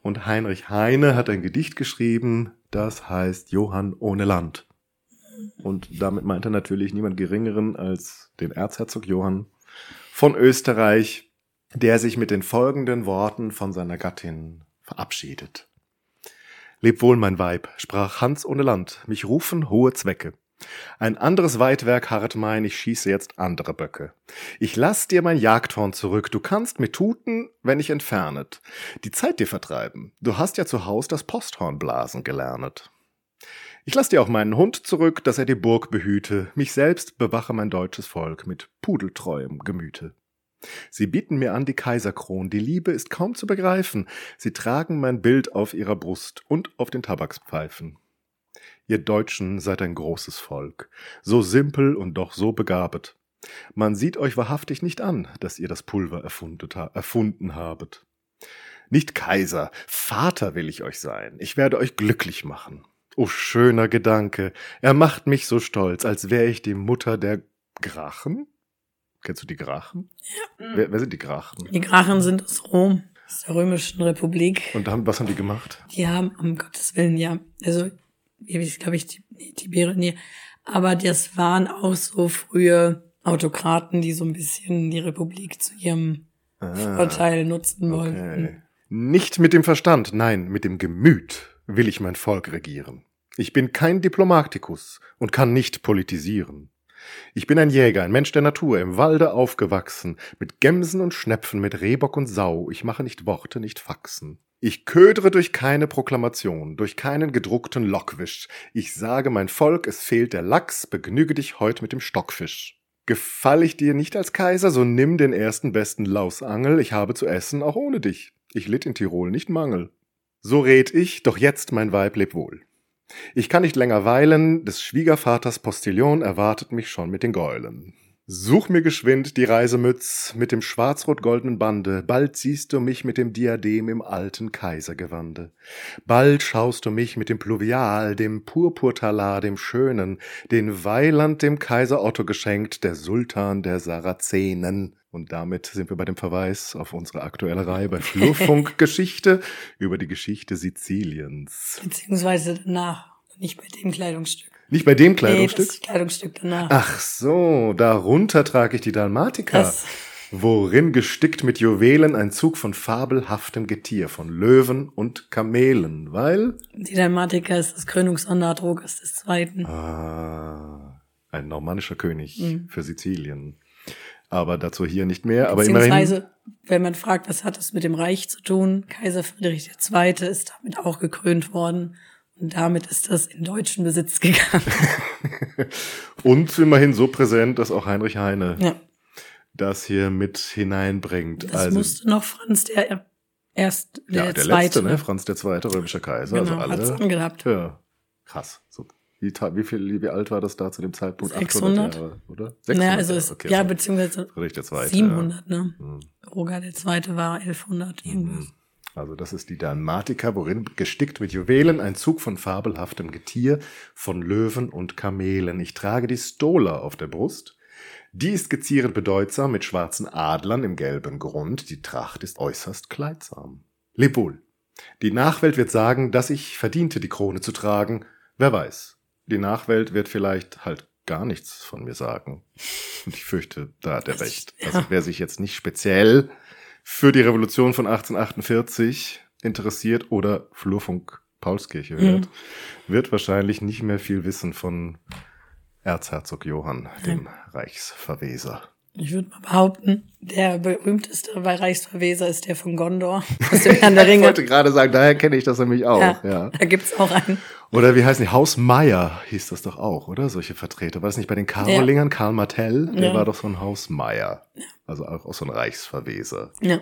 Und Heinrich Heine hat ein Gedicht geschrieben, das heißt Johann ohne Land. Und damit meint er natürlich niemand geringeren als den Erzherzog Johann von Österreich, der sich mit den folgenden Worten von seiner Gattin verabschiedet. Leb wohl, mein Weib, sprach Hans ohne Land, mich rufen hohe Zwecke. Ein anderes Weitwerk harret mein, ich schieße jetzt andere Böcke. Ich lass dir mein Jagdhorn zurück, du kannst mit tuten, wenn ich entfernet. Die Zeit dir vertreiben, du hast ja zu Haus das Posthorn blasen gelernet. Ich lass dir auch meinen Hund zurück, dass er die Burg behüte, mich selbst bewache mein deutsches Volk mit pudeltreuem Gemüte. Sie bieten mir an die Kaiserkron, die Liebe ist kaum zu begreifen, sie tragen mein Bild auf ihrer Brust und auf den Tabakspfeifen. Ihr Deutschen seid ein großes Volk, so simpel und doch so begabet. Man sieht euch wahrhaftig nicht an, dass ihr das Pulver erfunden habet. Nicht Kaiser, Vater will ich euch sein, ich werde euch glücklich machen. O schöner Gedanke, er macht mich so stolz, als wär ich die Mutter der Grachen? Kennst du die Grachen? Ja. Wer, wer sind die Grachen? Die Grachen sind aus Rom, aus der Römischen Republik. Und haben, was haben die gemacht? Die haben, um Gottes Willen, ja, also, ich glaube ich, nee, Tiberian, nee, aber das waren auch so frühe Autokraten, die so ein bisschen die Republik zu ihrem ah, Vorteil nutzen wollten. Okay. Nicht mit dem Verstand, nein, mit dem Gemüt will ich mein Volk regieren. Ich bin kein Diplomatikus und kann nicht politisieren. Ich bin ein Jäger, ein Mensch der Natur, im Walde aufgewachsen, mit Gemsen und Schnepfen, mit Rehbock und Sau, ich mache nicht Worte, nicht Faxen. Ich ködere durch keine Proklamation, durch keinen gedruckten Lockwisch. Ich sage mein Volk, es fehlt der Lachs, begnüge dich heut mit dem Stockfisch. Gefall ich dir nicht als Kaiser, so nimm den ersten besten Lausangel, ich habe zu essen auch ohne dich. Ich litt in Tirol nicht Mangel. So red ich, doch jetzt mein Weib leb wohl. Ich kann nicht länger weilen, des Schwiegervaters Postillon erwartet mich schon mit den Gäulen. Such mir geschwind die Reisemütz mit dem schwarz-rot-goldenen Bande, bald siehst du mich mit dem Diadem im alten Kaisergewande. Bald schaust du mich mit dem Pluvial, dem Purpurtalar, dem Schönen, den Weiland dem Kaiser Otto geschenkt, der Sultan der Sarazenen. Und damit sind wir bei dem Verweis auf unsere aktuelle Reihe bei Flurfunk Geschichte über die Geschichte Siziliens. Beziehungsweise danach, nicht bei dem Kleidungsstück. Nicht bei dem Kleidungsstück? Nee, das Kleidungsstück danach. Ach so, darunter trage ich die Dalmatika. Das. Worin gestickt mit Juwelen ein Zug von fabelhaftem Getier, von Löwen und Kamelen, weil? Die Dalmatika ist das Krönungsornat Rogas des Zweiten. Ah, ein normannischer König mhm. für Sizilien. Aber dazu hier nicht mehr, aber immerhin. wenn man fragt, was hat das mit dem Reich zu tun? Kaiser Friedrich II. ist damit auch gekrönt worden. Und damit ist das in deutschen Besitz gegangen. Und immerhin so präsent, dass auch Heinrich Heine ja. das hier mit hineinbringt. Das also, musste noch Franz der erst der, ja, der zweite, letzte, ne? Franz der zweite römischer Kaiser. Genau, also alle. Hat's angehabt. Ja, krass. So, wie, wie viel, wie alt war das da zu dem Zeitpunkt? 600 Jahre, oder? 600 naja, also es, okay, ja, beziehungsweise Friedrich der zweite, 700, ja. ne? Hm. Roger der zweite war 1100 irgendwas. Hm. Also das ist die Dalmatika, worin gestickt mit Juwelen ein Zug von fabelhaftem Getier, von Löwen und Kamelen. Ich trage die Stola auf der Brust. Die ist gezierend bedeutsam mit schwarzen Adlern im gelben Grund. Die Tracht ist äußerst kleidsam. Leb wohl. Die Nachwelt wird sagen, dass ich verdiente, die Krone zu tragen. Wer weiß. Die Nachwelt wird vielleicht halt gar nichts von mir sagen. Und ich fürchte, da hat er recht. Also wer sich jetzt nicht speziell für die Revolution von 1848 interessiert oder Flurfunk Paulskirche hört, mhm. wird wahrscheinlich nicht mehr viel wissen von Erzherzog Johann, dem. Reichsverweser. Ich würde mal behaupten, der berühmteste bei Reichsverweser ist der von Gondor aus dem Herrn der Ringe. ich wollte gerade sagen, daher kenne ich das nämlich auch. Ja, ja. Da gibt's auch einen. Oder wie heißen die? Haus Meier hieß das doch auch, oder? Solche Vertreter. War das nicht bei den Karolingern? Ja. Karl Martell, der ja. war doch so ein Haus Meier. Also auch, auch so ein Reichsverweser. Ja. ja.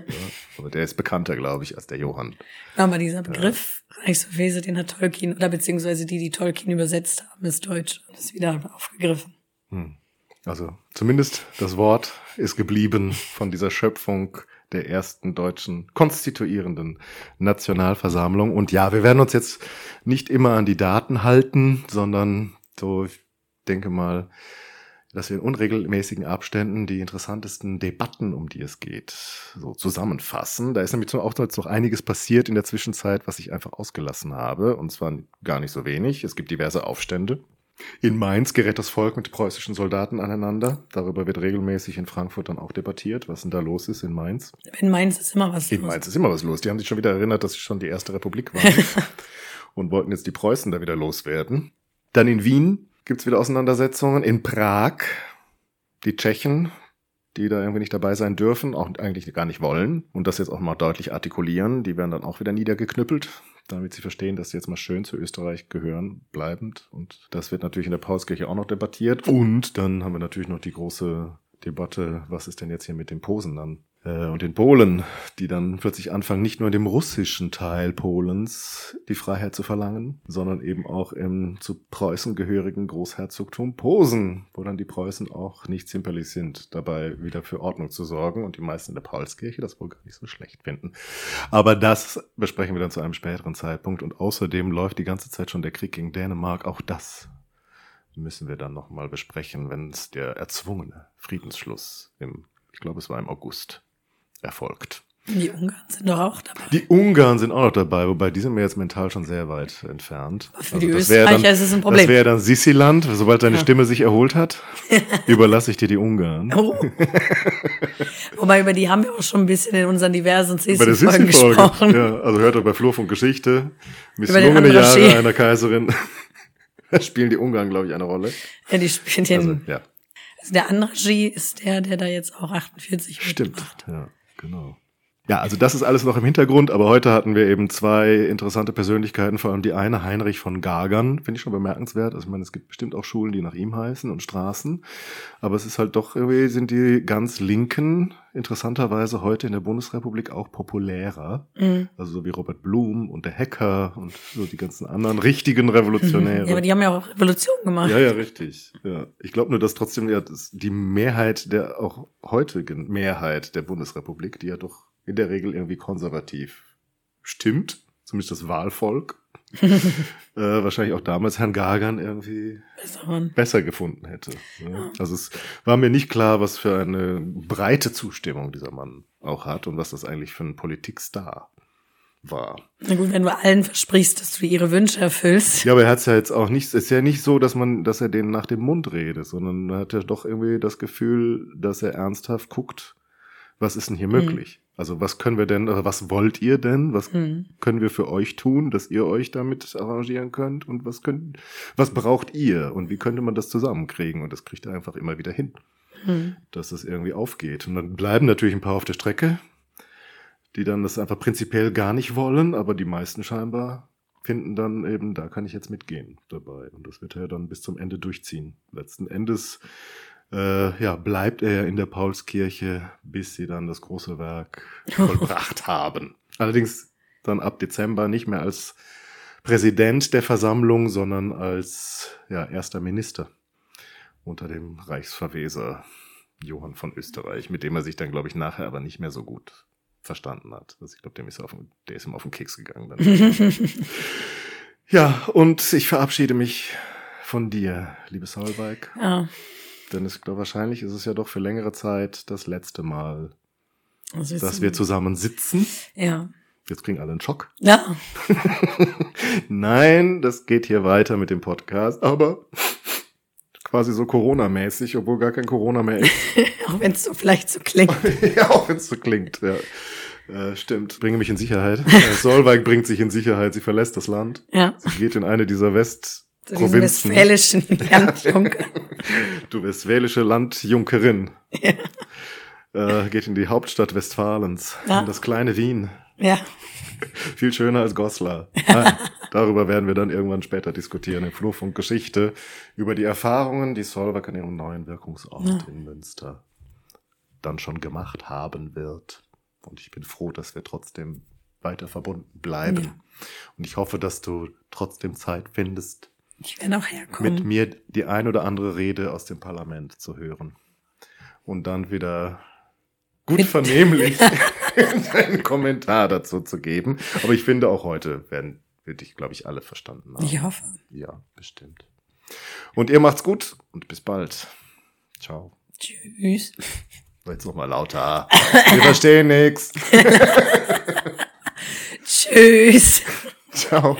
Aber der ist bekannter, glaube ich, als der Johann. Aber dieser Begriff Reichsverweser, den hat Tolkien, oder beziehungsweise die, die Tolkien übersetzt haben, ist deutsch und ist wieder aufgegriffen. Hm. Also zumindest das Wort ist geblieben von dieser Schöpfung der ersten deutschen konstituierenden Nationalversammlung. Und ja, wir werden uns jetzt nicht immer an die Daten halten, sondern so, ich denke mal, dass wir in unregelmäßigen Abständen die interessantesten Debatten, um die es geht, so zusammenfassen. Da ist nämlich auch noch einiges passiert in der Zwischenzeit, was ich einfach ausgelassen habe. Und zwar gar nicht so wenig. Es gibt diverse Aufstände. In Mainz gerät das Volk mit preußischen Soldaten aneinander. Darüber wird regelmäßig in Frankfurt dann auch debattiert, was denn da los ist in Mainz. In Mainz ist immer was in los. In Mainz ist immer was los. Die haben sich schon wieder erinnert, dass sie schon die erste Republik waren und wollten jetzt die Preußen da wieder loswerden. Dann in Wien gibt's wieder Auseinandersetzungen. In Prag die Tschechen, die da irgendwie nicht dabei sein dürfen, auch eigentlich gar nicht wollen und das jetzt auch mal deutlich artikulieren, die werden dann auch wieder niedergeknüppelt damit sie verstehen, dass sie jetzt mal schön zu Österreich gehören, bleibend. Und das wird natürlich in der Paulskirche auch noch debattiert. Und dann haben wir natürlich noch die große Debatte, was ist denn jetzt hier mit den Posen dann? Äh, und den Polen, die dann plötzlich anfangen, nicht nur in dem russischen Teil Polens die Freiheit zu verlangen, sondern eben auch im zu Preußen gehörigen Großherzogtum Posen, wo dann die Preußen auch nicht zimperlich sind, dabei wieder für Ordnung zu sorgen und die meisten in der Paulskirche das wohl gar nicht so schlecht finden. Aber das besprechen wir dann zu einem späteren Zeitpunkt und außerdem läuft die ganze Zeit schon der Krieg gegen Dänemark. Auch das müssen wir dann nochmal besprechen, wenn es der erzwungene Friedensschluss im, ich glaube es war im August, erfolgt. Die Ungarn sind doch auch dabei. Die Ungarn sind auch noch dabei, wobei die sind mir jetzt mental schon sehr weit entfernt. Für also die Österreicher dann, ist es ein Problem. Das wäre dann Sissiland, sobald deine ja. Stimme sich erholt hat, überlasse ich dir die Ungarn. Oh. wobei über die haben wir auch schon ein bisschen in unseren diversen Sissi-Folgen gesprochen. Ja, also hört doch bei Flurfunk Geschichte, misslungene Jahre einer Kaiserin. da spielen die Ungarn, glaube ich, eine Rolle. Ja, die spielen den. Also, ja. Also der Andraji ist der, der da jetzt auch 48 Stimmt, ja, genau. Ja, also das ist alles noch im Hintergrund, aber heute hatten wir eben zwei interessante Persönlichkeiten, vor allem die eine, Heinrich von Gagern, finde ich schon bemerkenswert. Also ich meine, es gibt bestimmt auch Schulen, die nach ihm heißen und Straßen, aber es ist halt doch irgendwie, sind die ganz Linken interessanterweise heute in der Bundesrepublik auch populärer. Mhm. Also so wie Robert Blum und der Hacker und so die ganzen anderen richtigen Revolutionäre. Ja, aber die haben ja auch Revolution gemacht. Ja, ja, richtig. Ja. Ich glaube nur, dass trotzdem ja das, die Mehrheit der auch heutigen Mehrheit der Bundesrepublik, die ja doch in der Regel irgendwie konservativ stimmt, zumindest das Wahlvolk. äh, wahrscheinlich auch damals Herrn Gagan irgendwie besser, besser gefunden hätte. Ne? Ja. Also es war mir nicht klar, was für eine breite Zustimmung dieser Mann auch hat und was das eigentlich für ein Politikstar war. Na gut, wenn du allen versprichst, dass du ihre Wünsche erfüllst. Ja, aber er hat es ja jetzt auch nicht, es ist ja nicht so, dass man, dass er denen nach dem Mund redet, sondern hat ja doch irgendwie das Gefühl, dass er ernsthaft guckt, was ist denn hier möglich? Mhm. Also was können wir denn, oder was wollt ihr denn? Was mhm. können wir für euch tun, dass ihr euch damit arrangieren könnt? Und was könnt, was braucht ihr? Und wie könnte man das zusammenkriegen? Und das kriegt er einfach immer wieder hin, mhm. dass das irgendwie aufgeht. Und dann bleiben natürlich ein paar auf der Strecke, die dann das einfach prinzipiell gar nicht wollen, aber die meisten scheinbar finden dann eben, da kann ich jetzt mitgehen dabei. Und das wird er dann bis zum Ende durchziehen. Letzten Endes äh, ja, bleibt er in der Paulskirche, bis sie dann das große Werk vollbracht haben. Allerdings dann ab Dezember nicht mehr als Präsident der Versammlung, sondern als ja, erster Minister unter dem Reichsverweser Johann von Österreich, mit dem er sich dann, glaube ich, nachher aber nicht mehr so gut verstanden hat. Also ich glaube, dem ist auf, der ist ihm auf den Keks gegangen. ja, und ich verabschiede mich von dir, liebe Solveig. Ja. Denn es, wahrscheinlich ist es ja doch für längere Zeit das letzte Mal, also dass wir zusammen sitzen. Ja. Jetzt kriegen alle einen Schock. Ja. Nein, das geht hier weiter mit dem Podcast, aber quasi so Corona-mäßig, obwohl gar kein Corona mehr ist. auch wenn es so vielleicht so klingt. ja, auch wenn es so klingt, ja. Äh, stimmt. Bringe mich in Sicherheit. Äh, Solveig bringt sich in Sicherheit. Sie verlässt das Land. Ja. Sie geht in eine dieser West zu Provinzen. westfälischen Landjunker. du westfälische Landjunkerin. Ja. Äh, geht in die Hauptstadt Westfalens, ja. in das kleine Wien. Ja. Viel schöner als Goslar. Nein, darüber werden wir dann irgendwann später diskutieren, in Flurfunk Geschichte, über die Erfahrungen, die Solveig an ihrem neuen Wirkungsort ja. in Münster dann schon gemacht haben wird. Und ich bin froh, dass wir trotzdem weiter verbunden bleiben. Ja. Und ich hoffe, dass du trotzdem Zeit findest, ich werde auch herkommen. Mit mir die ein oder andere Rede aus dem Parlament zu hören. Und dann wieder gut mit vernehmlich einen Kommentar dazu zu geben. Aber ich finde auch heute werden wir dich, glaube ich, alle verstanden haben. Ich hoffe. Ja, bestimmt. Und ihr macht's gut und bis bald. Ciao. Tschüss. Jetzt noch mal lauter. Wir verstehen nichts. Tschüss. Ciao.